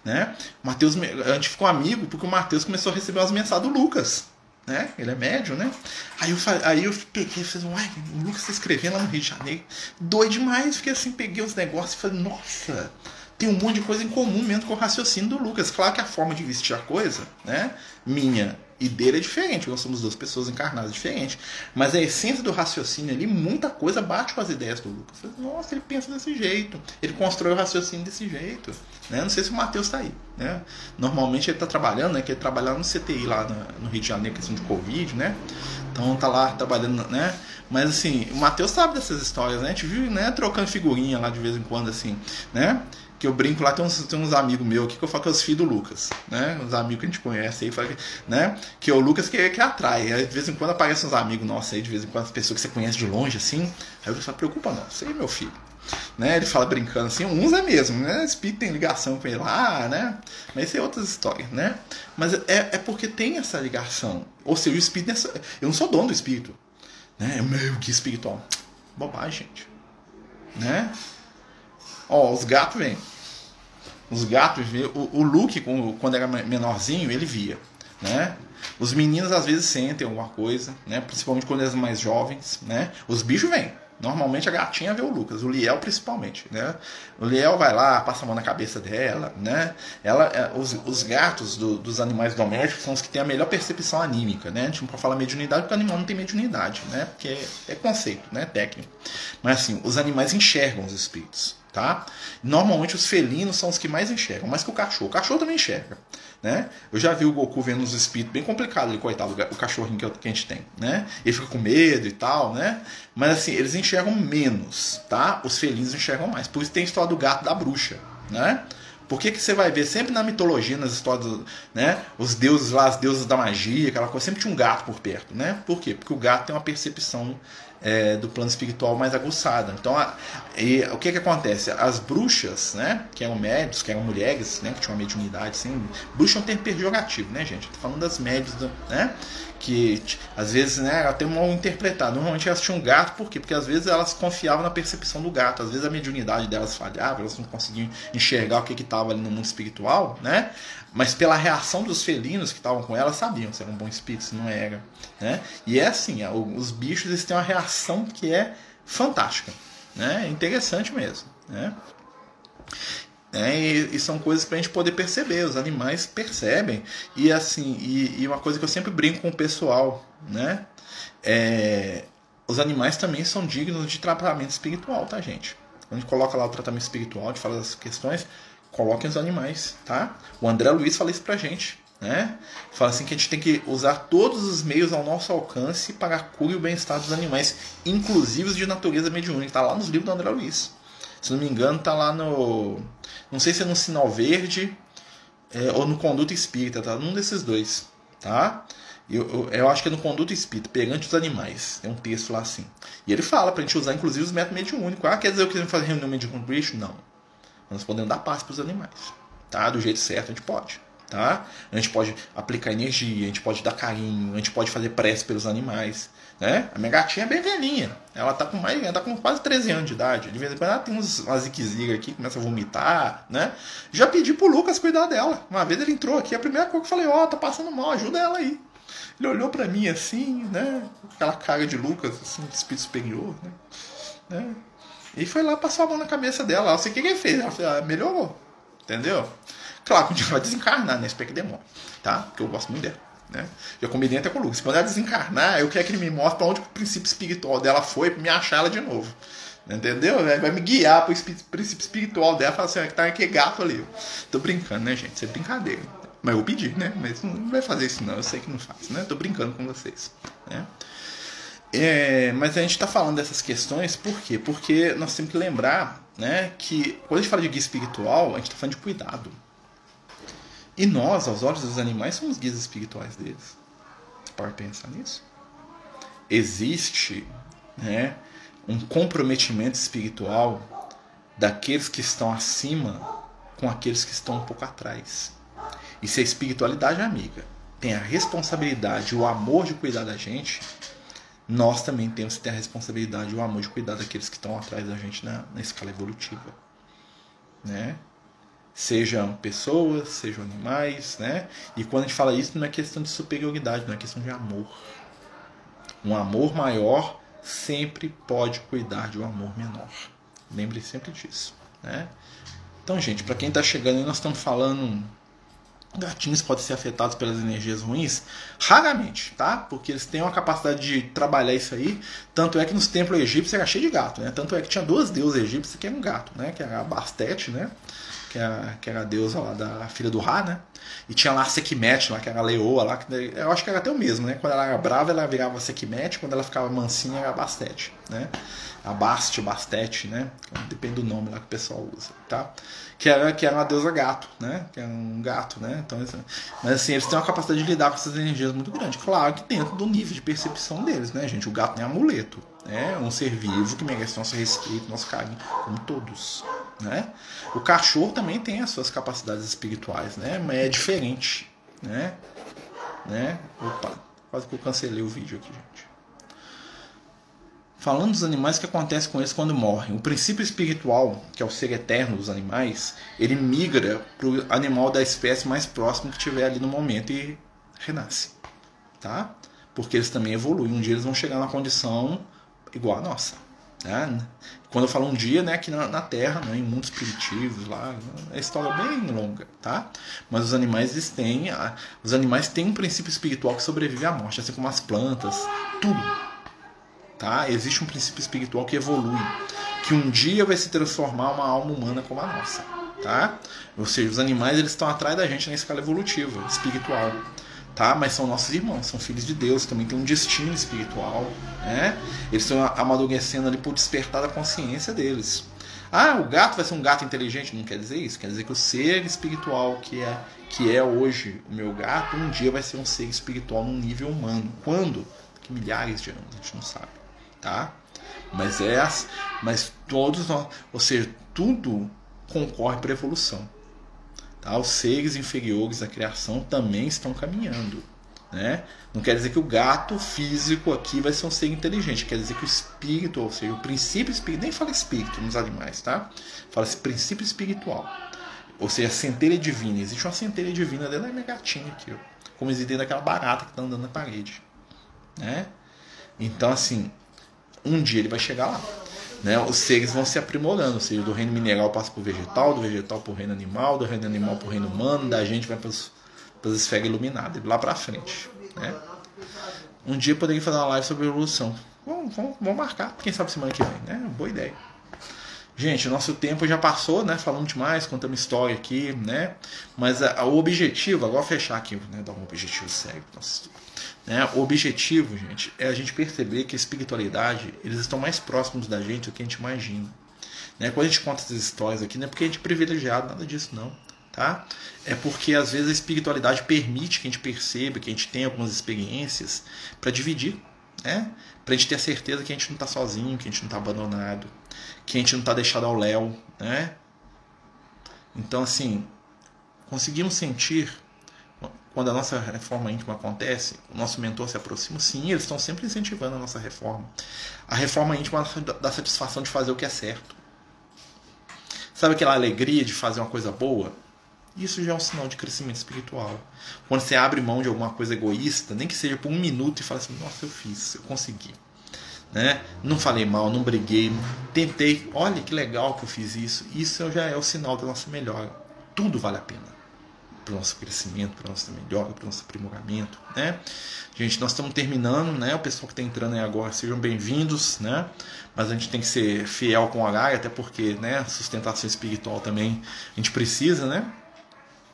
né? O Matheus, a gente ficou amigo porque o Matheus começou a receber umas mensagens do Lucas né? Ele é médio, né? Aí eu, aí eu peguei e falei, uai, o Lucas tá escrevendo lá no Rio de Janeiro. Doido demais. Fiquei assim, peguei os negócios e falei, nossa, tem um monte de coisa em comum mesmo com o raciocínio do Lucas. Claro que a forma de vestir a coisa, né? Minha e dele é diferente, nós somos duas pessoas encarnadas diferentes. Mas a essência do raciocínio ali, muita coisa bate com as ideias do Lucas. Nossa, ele pensa desse jeito, ele constrói o raciocínio desse jeito. Né? Não sei se o Matheus está aí. Né? Normalmente ele está trabalhando, né? Que ele trabalha no CTI lá no Rio de Janeiro, questão de Covid, né? Então tá lá trabalhando, né? Mas assim, o Matheus sabe dessas histórias, né? A gente viu, né, trocando figurinha lá de vez em quando, assim, né? Que eu brinco lá, tem uns, tem uns amigos meus aqui que eu falo que é os filhos do Lucas, né? Uns amigos que a gente conhece aí, né? Que é o Lucas que, que atrai. Aí, de vez em quando aparecem uns amigos nossos aí, de vez em quando, as pessoas que você conhece de longe, assim. Aí eu falo, preocupa não, aí é meu filho. Né? Ele fala brincando assim, uns é mesmo, né? O espírito tem ligação com ele lá, né? Mas isso é outras histórias, né? Mas é, é porque tem essa ligação. Ou seja, o espírito. Eu não sou dono do espírito. Né? É meu que espiritual. Bobagem, gente. Né? Ó, os gatos vêm. Os gatos, o, o Luke, quando era menorzinho, ele via, né? Os meninos às vezes sentem alguma coisa, né? Principalmente quando eles são mais jovens, né? Os bichos vêm. Normalmente a gatinha vê o Lucas, o Liel principalmente, né? O Liel vai lá, passa a mão na cabeça dela, né? Ela, é, os, os gatos do, dos animais domésticos são os que têm a melhor percepção anímica, né? A gente não pode falar mediunidade porque o animal não tem mediunidade, né? Porque é, é conceito, né? Técnico. Mas assim, os animais enxergam os espíritos tá? Normalmente os felinos são os que mais enxergam, mais que o cachorro. O cachorro também enxerga, né? Eu já vi o Goku vendo os espíritos bem complicado, ele, coitado, o cachorrinho que a gente tem, né? Ele fica com medo e tal, né? Mas assim, eles enxergam menos, tá? Os felinos enxergam mais. Por isso tem a história do gato da bruxa, né? Por que, que você vai ver sempre na mitologia, nas histórias, né? Os deuses lá, as deusas da magia, aquela coisa, sempre tinha um gato por perto, né? Por quê? Porque o gato tem uma percepção é, do plano espiritual mais aguçada. Então, a, e, o que que acontece? As bruxas, né, que eram médios, que eram mulheres, né, que tinham uma mediunidade, assim, bruxa é um termo pejorativo, né, gente? Tô falando das médias, né, que às vezes, né, ela tem mal interpretado. Normalmente elas tinham gato, por quê? Porque às vezes elas confiavam na percepção do gato, às vezes a mediunidade delas falhava, elas não conseguiam enxergar o que estava ali no mundo espiritual, né? Mas pela reação dos felinos que estavam com ela, sabiam se era um bom espírito, se não era. Né? E é assim, os bichos eles têm uma reação que é fantástica. Né? É interessante mesmo. Né? É, e, e, são coisas para a gente poder perceber, os animais percebem. E assim, e, e, uma coisa que eu sempre brinco com o pessoal, né? É, os animais também são dignos de tratamento espiritual, tá, gente? A gente coloca lá o tratamento espiritual, a gente fala das questões, coloquem os animais, tá? O André Luiz fala isso pra gente, né? Fala assim que a gente tem que usar todos os meios ao nosso alcance para a cura e o bem-estar dos animais, inclusive os de natureza mediúnica. Tá lá nos livros do André Luiz. Se não me engano, tá lá no. Não sei se é no Sinal Verde é, ou no Conduto Espírita, tá? Num desses dois, tá? Eu, eu, eu, acho que é no Conduto Espírita, Perante os Animais. Tem um texto lá assim. E ele fala pra gente usar, inclusive, os métodos mediúnicos. Ah, quer dizer que eu fazer reunião mediúnica com Não. Nós podemos dar paz pros animais. Tá? Do jeito certo, a gente pode. Tá? A gente pode aplicar energia, a gente pode dar carinho, a gente pode fazer prece pelos animais. Né? A minha gatinha é bem velhinha. Ela tá com mais, ela tá com quase 13 anos de idade. De vez em quando ela tem uns, umas ziquezigas aqui, começa a vomitar, né? Já pedi pro Lucas cuidar dela. Uma vez ele entrou aqui, a primeira coisa que eu falei, ó, oh, tá passando mal, ajuda ela aí. Ele olhou para mim assim, né? Aquela cara de Lucas, assim, de espírito superior, né? né? E foi lá, passou a mão na cabeça dela. Eu sei o que ele fez. Ela ah, melhorou. Entendeu? Claro que um vai desencarnar, né? Espero que demore, tá? Porque eu gosto muito dela. Né? Já combinei até com o Lucas. Quando ela desencarnar, eu quero que ele me mostre para onde o princípio espiritual dela foi para me achar ela de novo. Entendeu? Vai me guiar para o princípio espiritual dela. Falar assim, ah, que tá aquele gato ali. Tô brincando, né, gente? Isso é brincadeira. Mas eu pedi, né? Mas não vai fazer isso não, eu sei que não faz, né? Tô brincando com vocês, né? É, mas a gente está falando dessas questões por quê? Porque nós temos que lembrar né, que quando a gente fala de guia espiritual, a gente está falando de cuidado. E nós, aos olhos dos animais, somos guias espirituais deles. Para pensar nisso. Existe né, um comprometimento espiritual daqueles que estão acima com aqueles que estão um pouco atrás. E se a espiritualidade amiga tem a responsabilidade, o amor de cuidar da gente, nós também temos que ter a responsabilidade e o amor de cuidar daqueles que estão atrás da gente na, na escala evolutiva. Né? Sejam pessoas, sejam animais, né? E quando a gente fala isso, não é questão de superioridade, não é questão de amor. Um amor maior sempre pode cuidar de um amor menor. Lembre sempre disso, né? Então, gente, para quem está chegando, nós estamos falando Gatinhos podem ser afetados pelas energias ruins? Raramente, tá? Porque eles têm uma capacidade de trabalhar isso aí. Tanto é que nos templos egípcios era cheio de gato, né? Tanto é que tinha duas deusas egípcias que eram gato, né? Que era a Bastet, né? Que era, que era a deusa lá da filha do Ra, né? E tinha lá a Sekhmet, lá, que era a leoa lá. Que, eu acho que era até o mesmo, né? Quando ela era brava, ela virava Sekhmet. Quando ela ficava mansinha, era Bastet, né? A Bast, Bastet, né? Depende do nome lá que o pessoal usa, tá? que era, que era uma deusa gato, né? Que é um gato, né? Então, mas assim, eles têm uma capacidade de lidar com essas energias muito grande. Claro que dentro do nível de percepção deles, né, gente? O gato não é amuleto. É um ser vivo que merece nosso respeito, nosso carinho, como todos. Né? O cachorro também tem as suas capacidades espirituais, né? Mas é diferente, né? né? Opa, quase que eu cancelei o vídeo aqui, gente. Falando dos animais, o que acontece com eles quando morrem? O princípio espiritual, que é o ser eterno dos animais, ele migra para o animal da espécie mais próximo que tiver ali no momento e renasce. Tá? Porque eles também evoluem. Um dia eles vão chegar na condição igual a nossa. Né? Quando eu falo um dia, né, aqui na, na Terra, né, em mundos primitivos, lá, é história bem longa, tá? Mas os animais eles têm, os animais têm um princípio espiritual que sobrevive à morte, assim como as plantas, tudo tá? Existe um princípio espiritual que evolui, que um dia vai se transformar uma alma humana como a nossa, tá? Ou seja, os animais eles estão atrás da gente na escala evolutiva, espiritual, tá? Mas são nossos irmãos, são filhos de Deus, também tem um destino espiritual, né? Eles estão amadurecendo ali por despertar da consciência deles. Ah, o gato vai ser um gato inteligente? Não quer dizer isso. Quer dizer que o ser espiritual que é, que é hoje o meu gato, um dia vai ser um ser espiritual num nível humano. Quando? Milhares de anos, a gente não sabe tá? Mas é mas todos nós, ou seja, tudo concorre para a evolução. Tá? Os seres inferiores da criação também estão caminhando. Né? Não quer dizer que o gato físico aqui vai ser um ser inteligente, quer dizer que o espírito, ou seja, o princípio espiritual, nem fala espírito nos animais, tá? Fala esse princípio espiritual. Ou seja, a centelha divina. Existe uma centelha divina dentro da minha gatinha aqui, ó, como existe dentro daquela barata que está andando na parede. Né? Então, assim, um dia ele vai chegar lá. Né? Os seres vão se aprimorando, ou seja, do reino mineral passa para o vegetal, do vegetal para o reino animal, do reino animal para o reino humano, da gente vai para as esferas iluminadas, lá para frente. Né? Um dia eu poderia fazer uma live sobre evolução, Vamos, vamos, vamos marcar, quem sabe semana que vem, né? Boa ideia. Gente, nosso tempo já passou, né? Falando demais, contando história aqui, né? Mas a, a, o objetivo, agora fechar aqui, né? Dar um objetivo sério nosso né? O objetivo, gente, é a gente perceber que a espiritualidade, eles estão mais próximos da gente do que a gente imagina. Né? Quando a gente conta essas histórias aqui, não é porque a gente é privilegiado, nada disso não. Tá? É porque às vezes a espiritualidade permite que a gente perceba, que a gente tenha algumas experiências para dividir, né? Para a gente ter a certeza que a gente não está sozinho, que a gente não está abandonado, que a gente não está deixado ao léu, né? Então, assim, conseguimos sentir quando a nossa reforma íntima acontece, o nosso mentor se aproxima, sim, eles estão sempre incentivando a nossa reforma. A reforma íntima dá satisfação de fazer o que é certo. Sabe aquela alegria de fazer uma coisa boa? Isso já é um sinal de crescimento espiritual. Quando você abre mão de alguma coisa egoísta, nem que seja por um minuto, e fala assim: Nossa, eu fiz, eu consegui né? Não falei mal, não briguei, tentei. Olha que legal que eu fiz isso. Isso já é o sinal da nossa melhora. Tudo vale a pena para o nosso crescimento, para a nossa melhora, para o nosso aprimoramento, né? Gente, nós estamos terminando, né? O pessoal que está entrando aí agora, sejam bem-vindos, né? Mas a gente tem que ser fiel com o horário, até porque, né? Sustentação espiritual também a gente precisa, né?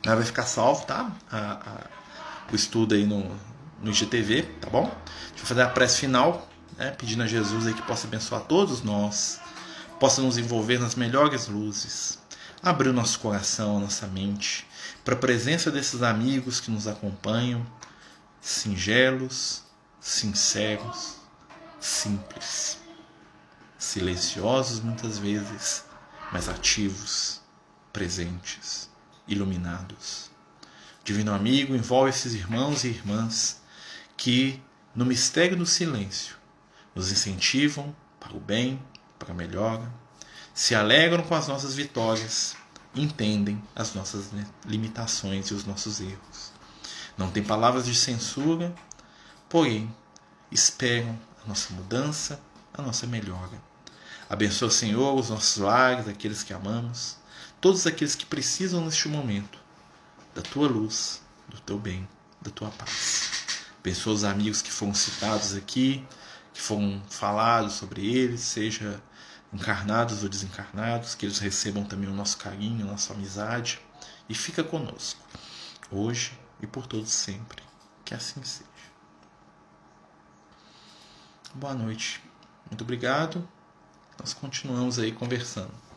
Vai ficar salvo, tá? A, a, o estudo aí no, no IGTV, tá bom? Deixa eu fazer a prece final né, pedindo a Jesus aí que possa abençoar todos nós, possa nos envolver nas melhores luzes, abrir o nosso coração, a nossa mente, para a presença desses amigos que nos acompanham, singelos, sinceros, simples, silenciosos muitas vezes, mas ativos, presentes, iluminados. Divino amigo, envolve esses irmãos e irmãs que, no mistério do silêncio, nos incentivam para o bem, para a melhora, se alegram com as nossas vitórias, entendem as nossas limitações e os nossos erros. Não tem palavras de censura, porém esperam a nossa mudança, a nossa melhora. Abençoa, Senhor, os nossos lares, aqueles que amamos, todos aqueles que precisam neste momento da tua luz, do teu bem, da tua paz. Abençoa os amigos que foram citados aqui, que foram falados sobre eles, seja encarnados ou desencarnados, que eles recebam também o nosso carinho, nossa amizade e fica conosco, hoje e por todos sempre. Que assim seja. Boa noite. Muito obrigado. Nós continuamos aí conversando.